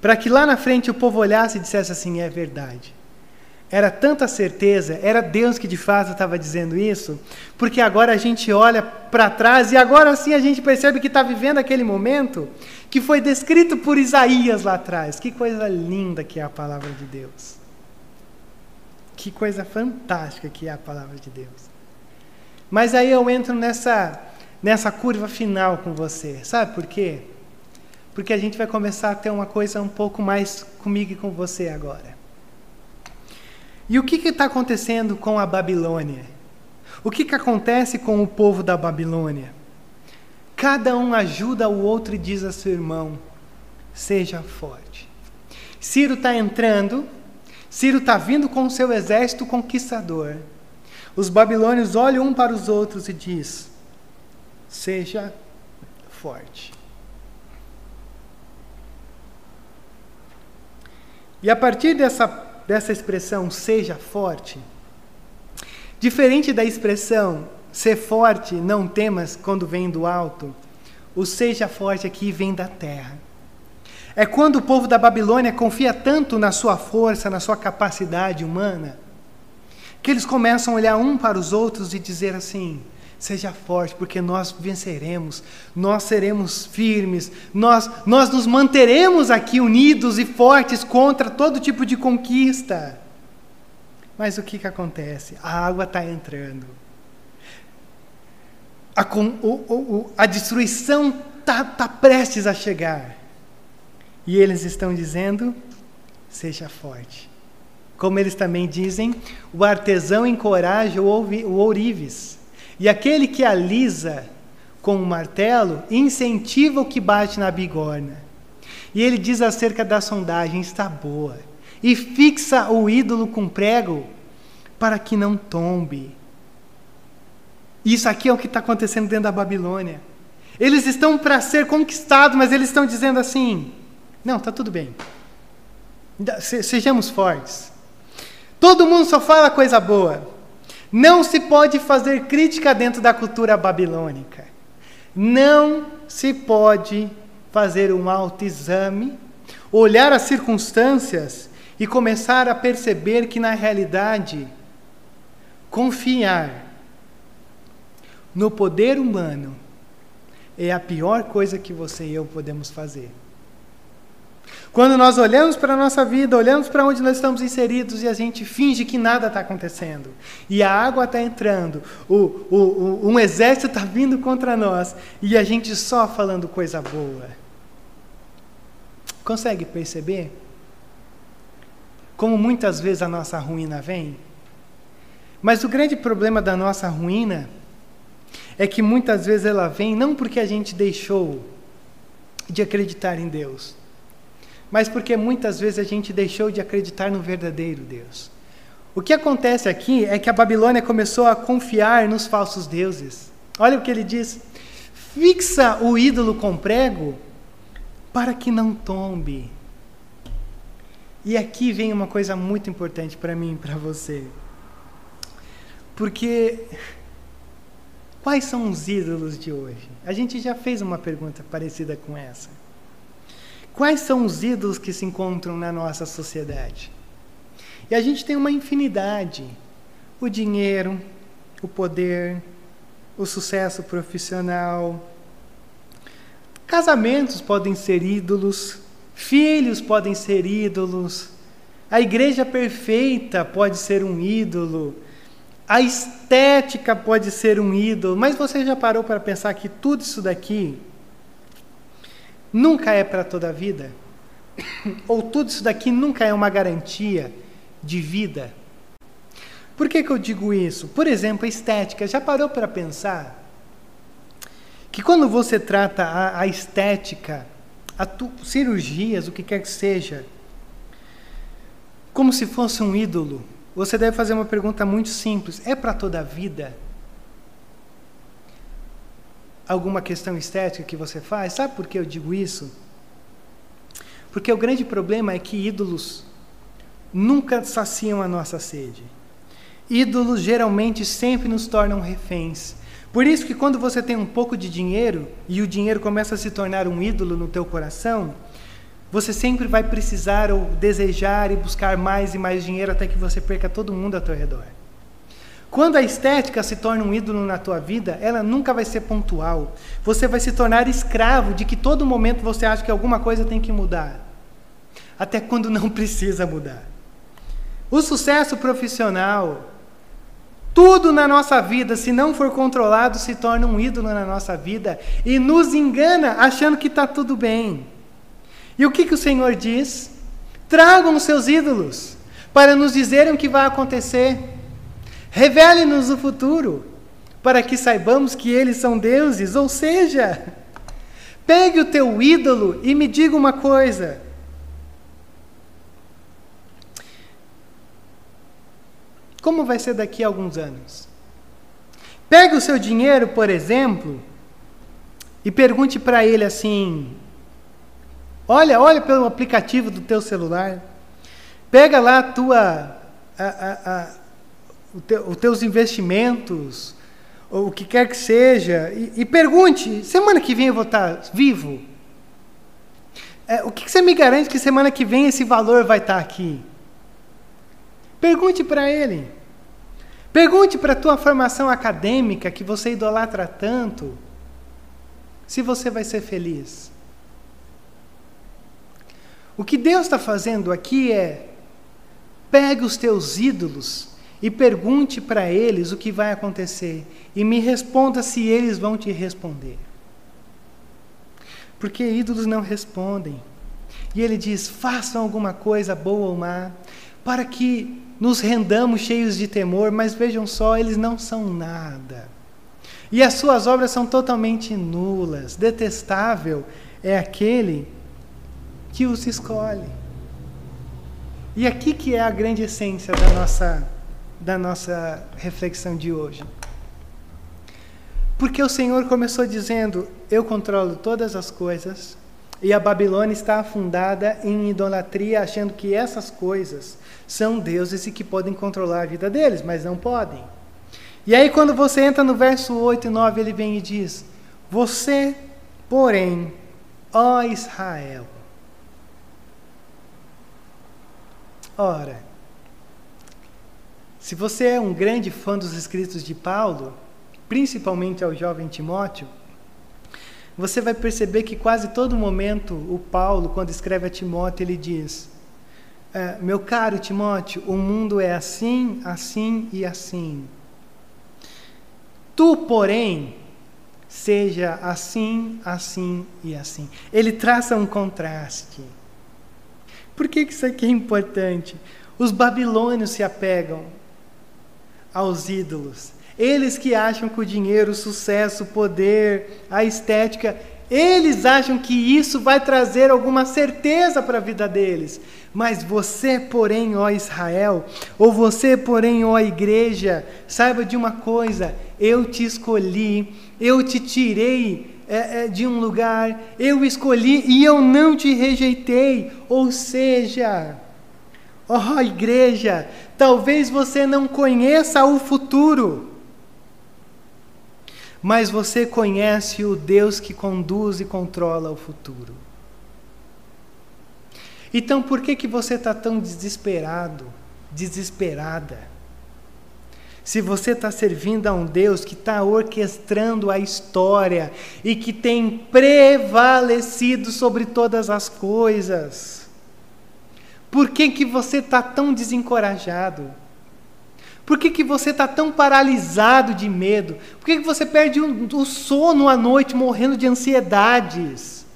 Para que lá na frente o povo olhasse e dissesse assim: é verdade. Era tanta certeza, era Deus que de fato estava dizendo isso, porque agora a gente olha para trás e agora sim a gente percebe que está vivendo aquele momento que foi descrito por Isaías lá atrás. Que coisa linda que é a palavra de Deus. Que coisa fantástica que é a palavra de Deus. Mas aí eu entro nessa, nessa curva final com você. Sabe por quê? Porque a gente vai começar a ter uma coisa um pouco mais comigo e com você agora. E o que está acontecendo com a Babilônia? O que, que acontece com o povo da Babilônia? Cada um ajuda o outro e diz a seu irmão: seja forte. Ciro está entrando, Ciro está vindo com o seu exército conquistador. Os babilônios olham um para os outros e diz: seja forte. E a partir dessa dessa expressão seja forte, diferente da expressão ser forte, não temas, quando vem do alto, o seja forte aqui vem da terra. É quando o povo da Babilônia confia tanto na sua força, na sua capacidade humana, que eles começam a olhar um para os outros e dizer assim: Seja forte, porque nós venceremos, nós seremos firmes, nós, nós nos manteremos aqui unidos e fortes contra todo tipo de conquista. Mas o que, que acontece? A água está entrando. A, o, o, a destruição está tá prestes a chegar. E eles estão dizendo: seja forte. Como eles também dizem, o artesão encoraja o ourives e aquele que alisa com o martelo incentiva o que bate na bigorna. E ele diz acerca da sondagem: está boa. E fixa o ídolo com prego para que não tombe. Isso aqui é o que está acontecendo dentro da Babilônia. Eles estão para ser conquistados, mas eles estão dizendo assim: não, está tudo bem. Sejamos fortes. Todo mundo só fala coisa boa. Não se pode fazer crítica dentro da cultura babilônica. Não se pode fazer um autoexame, olhar as circunstâncias e começar a perceber que, na realidade, confiar no poder humano é a pior coisa que você e eu podemos fazer. Quando nós olhamos para a nossa vida, olhamos para onde nós estamos inseridos e a gente finge que nada está acontecendo, e a água está entrando, o, o, o, um exército está vindo contra nós, e a gente só falando coisa boa. Consegue perceber? Como muitas vezes a nossa ruína vem? Mas o grande problema da nossa ruína é que muitas vezes ela vem não porque a gente deixou de acreditar em Deus mas porque muitas vezes a gente deixou de acreditar no verdadeiro Deus. O que acontece aqui é que a Babilônia começou a confiar nos falsos deuses. Olha o que ele diz: fixa o ídolo com prego para que não tombe. E aqui vem uma coisa muito importante para mim e para você. Porque quais são os ídolos de hoje? A gente já fez uma pergunta parecida com essa. Quais são os ídolos que se encontram na nossa sociedade? E a gente tem uma infinidade: o dinheiro, o poder, o sucesso profissional. Casamentos podem ser ídolos, filhos podem ser ídolos, a igreja perfeita pode ser um ídolo. A estética pode ser um ídolo, mas você já parou para pensar que tudo isso daqui nunca é para toda a vida? Ou tudo isso daqui nunca é uma garantia de vida? Por que, que eu digo isso? Por exemplo, a estética. Já parou para pensar que quando você trata a, a estética, a tu, cirurgias, o que quer que seja, como se fosse um ídolo, você deve fazer uma pergunta muito simples: é para toda a vida? Alguma questão estética que você faz? Sabe por que eu digo isso? Porque o grande problema é que ídolos nunca saciam a nossa sede. Ídolos geralmente sempre nos tornam reféns. Por isso que quando você tem um pouco de dinheiro e o dinheiro começa a se tornar um ídolo no teu coração, você sempre vai precisar ou desejar e buscar mais e mais dinheiro até que você perca todo mundo ao teu redor. Quando a estética se torna um ídolo na tua vida, ela nunca vai ser pontual. Você vai se tornar escravo de que todo momento você acha que alguma coisa tem que mudar. Até quando não precisa mudar. O sucesso profissional, tudo na nossa vida, se não for controlado, se torna um ídolo na nossa vida e nos engana achando que está tudo bem. E o que, que o Senhor diz? Tragam os seus ídolos para nos dizerem o que vai acontecer. Revele-nos o futuro para que saibamos que eles são deuses. Ou seja, pegue o teu ídolo e me diga uma coisa. Como vai ser daqui a alguns anos? Pegue o seu dinheiro, por exemplo, e pergunte para ele assim: Olha, olha pelo aplicativo do teu celular. Pega lá a tua, a, a, a, o teu, os teus investimentos, ou o que quer que seja, e, e pergunte: semana que vem eu vou estar vivo? É, o que, que você me garante que semana que vem esse valor vai estar aqui? Pergunte para ele. Pergunte para a tua formação acadêmica que você idolatra tanto, se você vai ser feliz. O que Deus está fazendo aqui é pegue os teus ídolos e pergunte para eles o que vai acontecer e me responda se eles vão te responder. Porque ídolos não respondem. E ele diz: façam alguma coisa boa ou má, para que nos rendamos cheios de temor, mas vejam só, eles não são nada. E as suas obras são totalmente nulas. Detestável é aquele que os escolhe. E aqui que é a grande essência da nossa, da nossa reflexão de hoje. Porque o Senhor começou dizendo: Eu controlo todas as coisas, e a Babilônia está afundada em idolatria, achando que essas coisas são deuses e que podem controlar a vida deles, mas não podem. E aí, quando você entra no verso 8 e 9, ele vem e diz: Você, porém, ó Israel. Ora, se você é um grande fã dos escritos de Paulo, principalmente ao jovem Timóteo, você vai perceber que quase todo momento o Paulo, quando escreve a Timóteo, ele diz: é, Meu caro Timóteo, o mundo é assim, assim e assim. Tu, porém, seja assim, assim e assim. Ele traça um contraste. Por que isso aqui é importante? Os babilônios se apegam aos ídolos. Eles que acham que o dinheiro, o sucesso, o poder, a estética, eles acham que isso vai trazer alguma certeza para a vida deles. Mas você, porém, ó Israel, ou você, porém, ó igreja, saiba de uma coisa: eu te escolhi, eu te tirei é, é, de um lugar, eu escolhi e eu não te rejeitei. Ou seja, ó igreja, talvez você não conheça o futuro mas você conhece o Deus que conduz e controla o futuro. Então por que, que você está tão desesperado, desesperada? Se você está servindo a um Deus que está orquestrando a história e que tem prevalecido sobre todas as coisas, por que, que você está tão desencorajado? Por que, que você está tão paralisado de medo? Por que, que você perde o, sono à noite morrendo de ansiedades?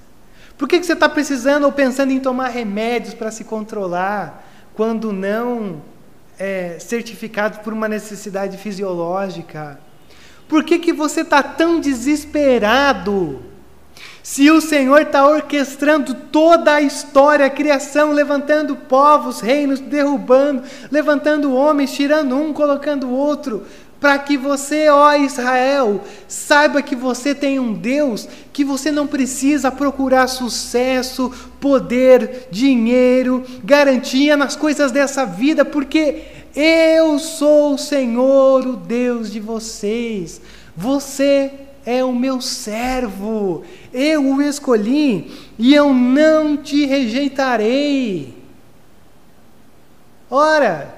Por que, que você está precisando ou pensando em tomar remédios para se controlar, quando não é certificado por uma necessidade fisiológica? Por que, que você está tão desesperado? Se o Senhor está orquestrando toda a história, a criação, levantando povos, reinos, derrubando, levantando homens, tirando um, colocando outro, para que você, ó Israel, saiba que você tem um Deus que você não precisa procurar sucesso, poder, dinheiro, garantia nas coisas dessa vida, porque eu sou o Senhor, o Deus de vocês. Você é o meu servo, eu o escolhi e eu não te rejeitarei. Ora,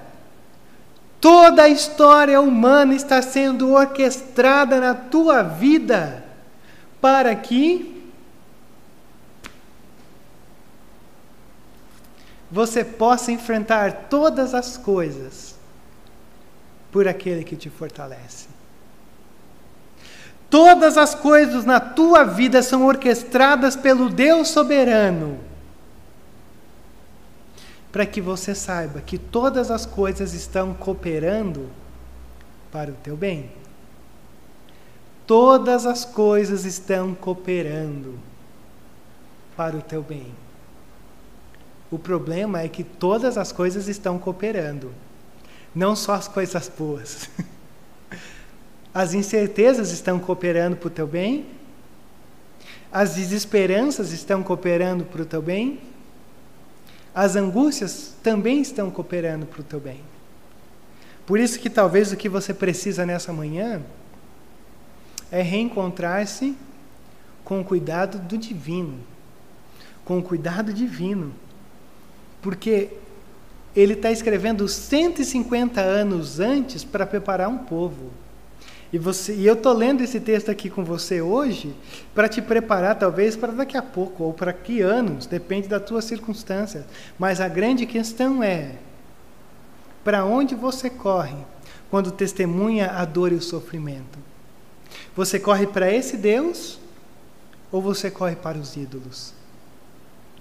toda a história humana está sendo orquestrada na tua vida para que você possa enfrentar todas as coisas por aquele que te fortalece. Todas as coisas na tua vida são orquestradas pelo Deus soberano. Para que você saiba que todas as coisas estão cooperando para o teu bem. Todas as coisas estão cooperando para o teu bem. O problema é que todas as coisas estão cooperando, não só as coisas boas. As incertezas estão cooperando para o teu bem? As desesperanças estão cooperando para o teu bem? As angústias também estão cooperando para o teu bem. Por isso que talvez o que você precisa nessa manhã é reencontrar-se com o cuidado do divino. Com o cuidado divino. Porque ele está escrevendo 150 anos antes para preparar um povo. E, você, e eu estou lendo esse texto aqui com você hoje para te preparar, talvez, para daqui a pouco, ou para que anos, depende da tua circunstância. Mas a grande questão é: para onde você corre quando testemunha a dor e o sofrimento? Você corre para esse Deus ou você corre para os ídolos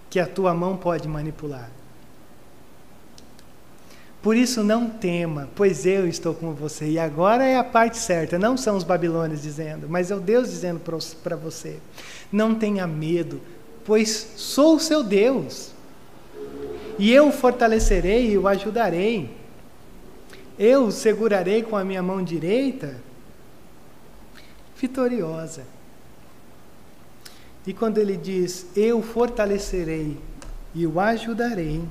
que a tua mão pode manipular? Por isso não tema, pois eu estou com você. E agora é a parte certa, não são os babilônios dizendo, mas é o Deus dizendo para você: não tenha medo, pois sou o seu Deus. E eu o fortalecerei e o ajudarei. Eu o segurarei com a minha mão direita, vitoriosa. E quando ele diz: Eu fortalecerei e o ajudarei,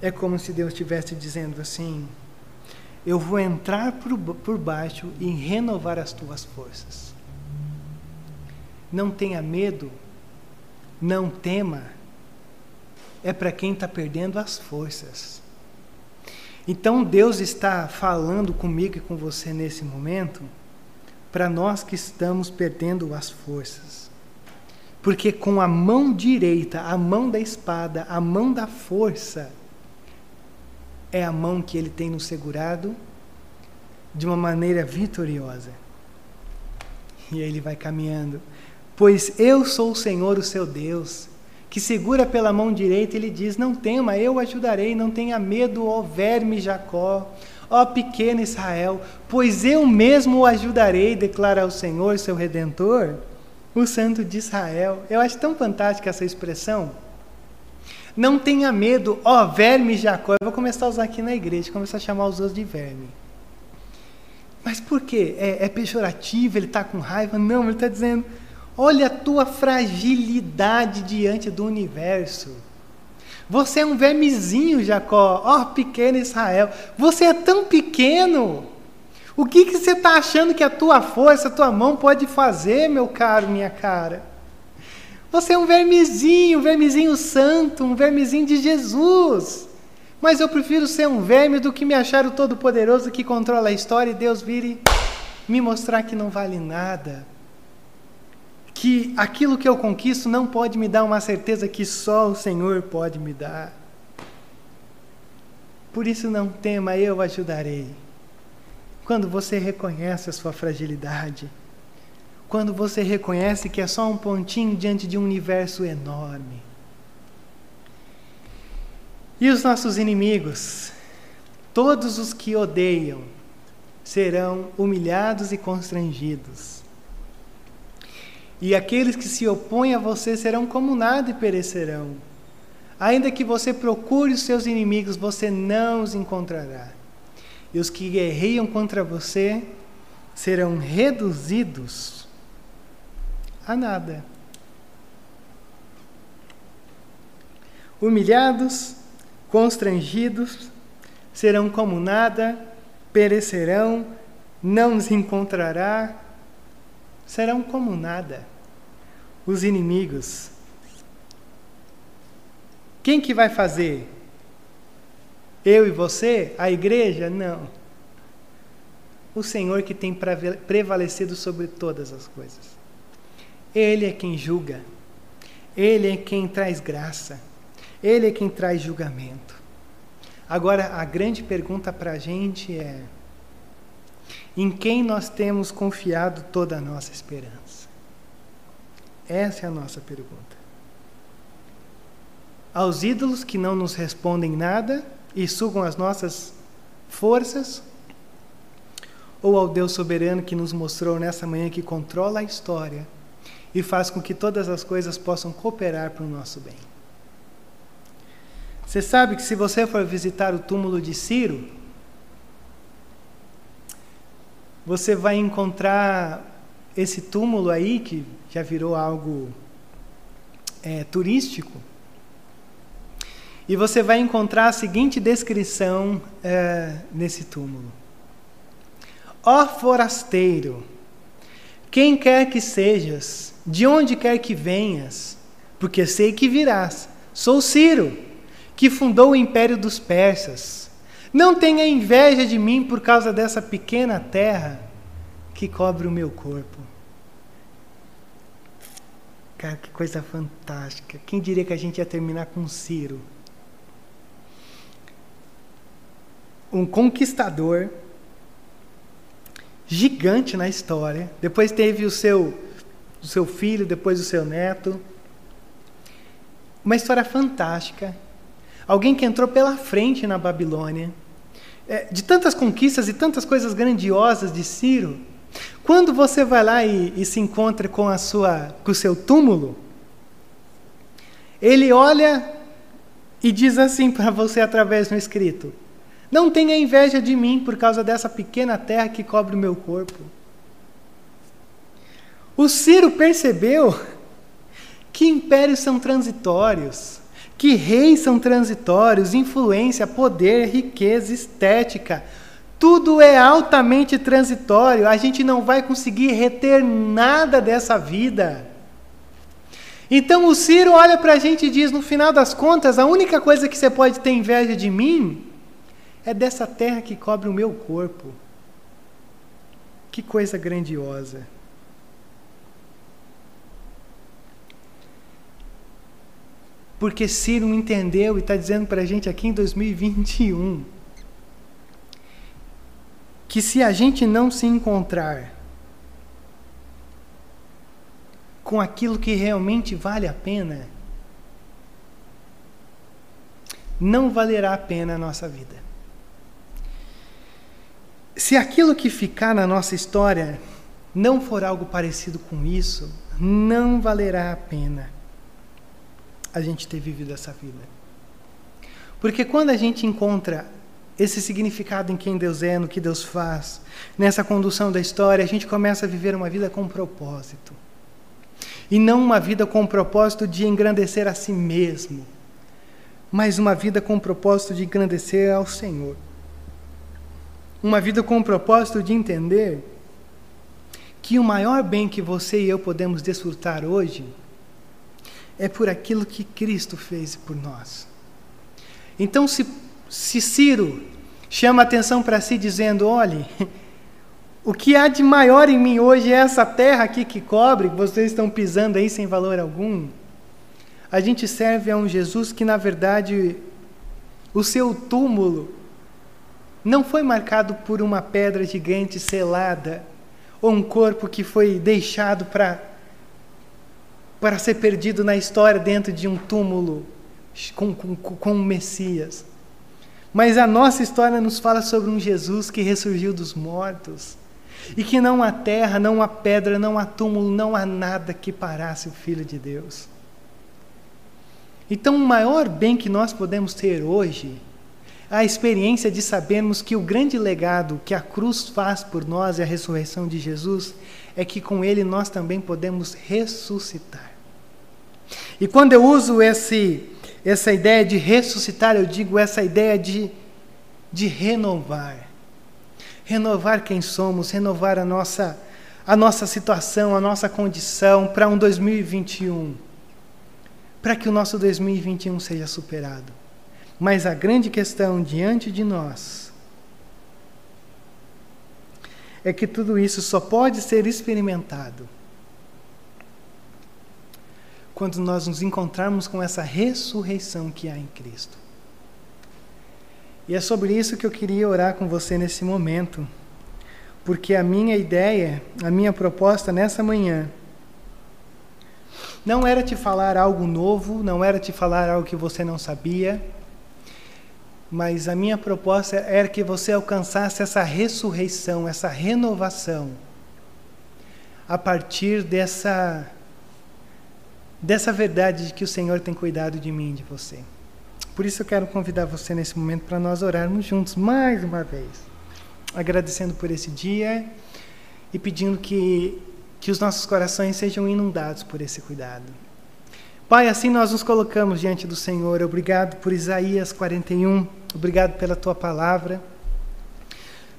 é como se Deus estivesse dizendo assim: Eu vou entrar por, por baixo e renovar as tuas forças. Não tenha medo, não tema, é para quem está perdendo as forças. Então Deus está falando comigo e com você nesse momento, para nós que estamos perdendo as forças. Porque com a mão direita, a mão da espada, a mão da força, é a mão que Ele tem nos segurado de uma maneira vitoriosa. E ele vai caminhando. Pois eu sou o Senhor, o seu Deus, que segura pela mão direita, ele diz: Não tema, eu ajudarei, não tenha medo, ó verme Jacó, ó pequeno Israel, pois eu mesmo o ajudarei, declara o Senhor, seu redentor, o Santo de Israel. Eu acho tão fantástica essa expressão. Não tenha medo, ó verme Jacó. Eu vou começar a usar aqui na igreja, começar a chamar os outros de verme. Mas por quê? É, é pejorativo, ele está com raiva? Não, ele está dizendo: olha a tua fragilidade diante do universo. Você é um vermezinho, Jacó, ó pequeno Israel. Você é tão pequeno. O que, que você está achando que a tua força, a tua mão pode fazer, meu caro, minha cara? Você é um vermezinho, um vermezinho santo, um vermezinho de Jesus. Mas eu prefiro ser um verme do que me achar o Todo-Poderoso que controla a história e Deus vire me mostrar que não vale nada. Que aquilo que eu conquisto não pode me dar uma certeza que só o Senhor pode me dar. Por isso não tema, eu ajudarei. Quando você reconhece a sua fragilidade, quando você reconhece que é só um pontinho diante de um universo enorme. E os nossos inimigos, todos os que odeiam, serão humilhados e constrangidos. E aqueles que se opõem a você serão como nada e perecerão. Ainda que você procure os seus inimigos, você não os encontrará. E os que guerreiam contra você serão reduzidos a nada. Humilhados, constrangidos, serão como nada, perecerão, não os encontrará, serão como nada. Os inimigos. Quem que vai fazer? Eu e você? A igreja? Não. O Senhor que tem prevalecido sobre todas as coisas. Ele é quem julga. Ele é quem traz graça. Ele é quem traz julgamento. Agora, a grande pergunta para a gente é: em quem nós temos confiado toda a nossa esperança? Essa é a nossa pergunta. Aos ídolos que não nos respondem nada e sugam as nossas forças? Ou ao Deus soberano que nos mostrou nessa manhã que controla a história e faz com que todas as coisas possam cooperar para o nosso bem. Você sabe que se você for visitar o túmulo de Ciro, você vai encontrar esse túmulo aí, que já virou algo é, turístico, e você vai encontrar a seguinte descrição é, nesse túmulo: Ó forasteiro, quem quer que sejas, de onde quer que venhas, porque sei que virás. Sou Ciro, que fundou o império dos persas. Não tenha inveja de mim por causa dessa pequena terra que cobre o meu corpo. Cara, que coisa fantástica. Quem diria que a gente ia terminar com Ciro? Um conquistador gigante na história. Depois teve o seu do seu filho, depois do seu neto. Uma história fantástica. Alguém que entrou pela frente na Babilônia. É, de tantas conquistas e tantas coisas grandiosas de Ciro. Quando você vai lá e, e se encontra com, a sua, com o seu túmulo, ele olha e diz assim para você através do escrito: Não tenha inveja de mim por causa dessa pequena terra que cobre o meu corpo. O Ciro percebeu que impérios são transitórios, que reis são transitórios, influência, poder, riqueza, estética, tudo é altamente transitório. A gente não vai conseguir reter nada dessa vida. Então o Ciro olha para a gente e diz: no final das contas, a única coisa que você pode ter inveja de mim é dessa terra que cobre o meu corpo. Que coisa grandiosa. Porque Ciro entendeu e está dizendo para a gente aqui em 2021 que se a gente não se encontrar com aquilo que realmente vale a pena, não valerá a pena a nossa vida. Se aquilo que ficar na nossa história não for algo parecido com isso, não valerá a pena a gente ter vivido essa vida. Porque quando a gente encontra esse significado em quem Deus é, no que Deus faz, nessa condução da história, a gente começa a viver uma vida com propósito. E não uma vida com o propósito de engrandecer a si mesmo, mas uma vida com o propósito de engrandecer ao Senhor. Uma vida com o propósito de entender que o maior bem que você e eu podemos desfrutar hoje é por aquilo que Cristo fez por nós. Então, se, se Ciro chama atenção para si dizendo: olhe, o que há de maior em mim hoje é essa terra aqui que cobre, que vocês estão pisando aí sem valor algum. A gente serve a um Jesus que, na verdade, o seu túmulo não foi marcado por uma pedra gigante selada ou um corpo que foi deixado para para ser perdido na história dentro de um túmulo com, com, com Messias. Mas a nossa história nos fala sobre um Jesus que ressurgiu dos mortos e que não há terra, não há pedra, não há túmulo, não há nada que parasse o Filho de Deus. Então, o maior bem que nós podemos ter hoje é a experiência de sabermos que o grande legado que a cruz faz por nós e a ressurreição de Jesus é que com ele nós também podemos ressuscitar. E quando eu uso esse, essa ideia de ressuscitar, eu digo essa ideia de, de renovar. Renovar quem somos, renovar a nossa, a nossa situação, a nossa condição para um 2021 para que o nosso 2021 seja superado. Mas a grande questão diante de nós é que tudo isso só pode ser experimentado quando nós nos encontrarmos com essa ressurreição que há em Cristo. E é sobre isso que eu queria orar com você nesse momento, porque a minha ideia, a minha proposta nessa manhã não era te falar algo novo, não era te falar algo que você não sabia, mas a minha proposta era que você alcançasse essa ressurreição, essa renovação, a partir dessa dessa verdade de que o Senhor tem cuidado de mim e de você. Por isso eu quero convidar você nesse momento para nós orarmos juntos mais uma vez, agradecendo por esse dia e pedindo que que os nossos corações sejam inundados por esse cuidado. Pai, assim nós nos colocamos diante do Senhor. Obrigado por Isaías 41. Obrigado pela tua palavra.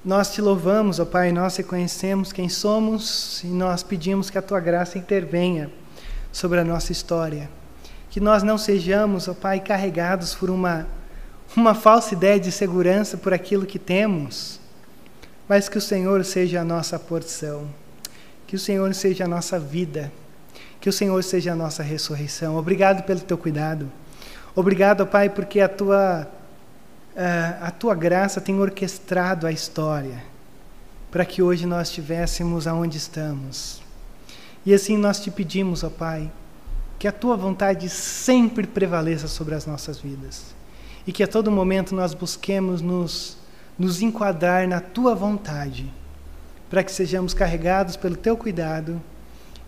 Nós te louvamos, ó Pai, nós reconhecemos quem somos e nós pedimos que a tua graça intervenha sobre a nossa história. Que nós não sejamos, ó Pai, carregados por uma, uma falsa ideia de segurança por aquilo que temos, mas que o Senhor seja a nossa porção. Que o Senhor seja a nossa vida. Que o Senhor seja a nossa ressurreição. Obrigado pelo teu cuidado. Obrigado, Pai, porque a tua, uh, a tua graça tem orquestrado a história para que hoje nós estivéssemos aonde estamos. E assim nós te pedimos, ó Pai, que a tua vontade sempre prevaleça sobre as nossas vidas. E que a todo momento nós busquemos nos, nos enquadrar na tua vontade para que sejamos carregados pelo teu cuidado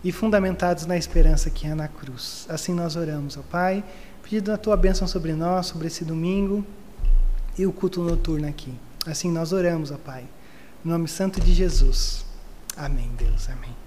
e fundamentados na esperança que é na cruz. Assim nós oramos, ó Pai, pedindo a tua bênção sobre nós, sobre esse domingo e o culto noturno aqui. Assim nós oramos, ó Pai. Em nome santo de Jesus. Amém, Deus. Amém.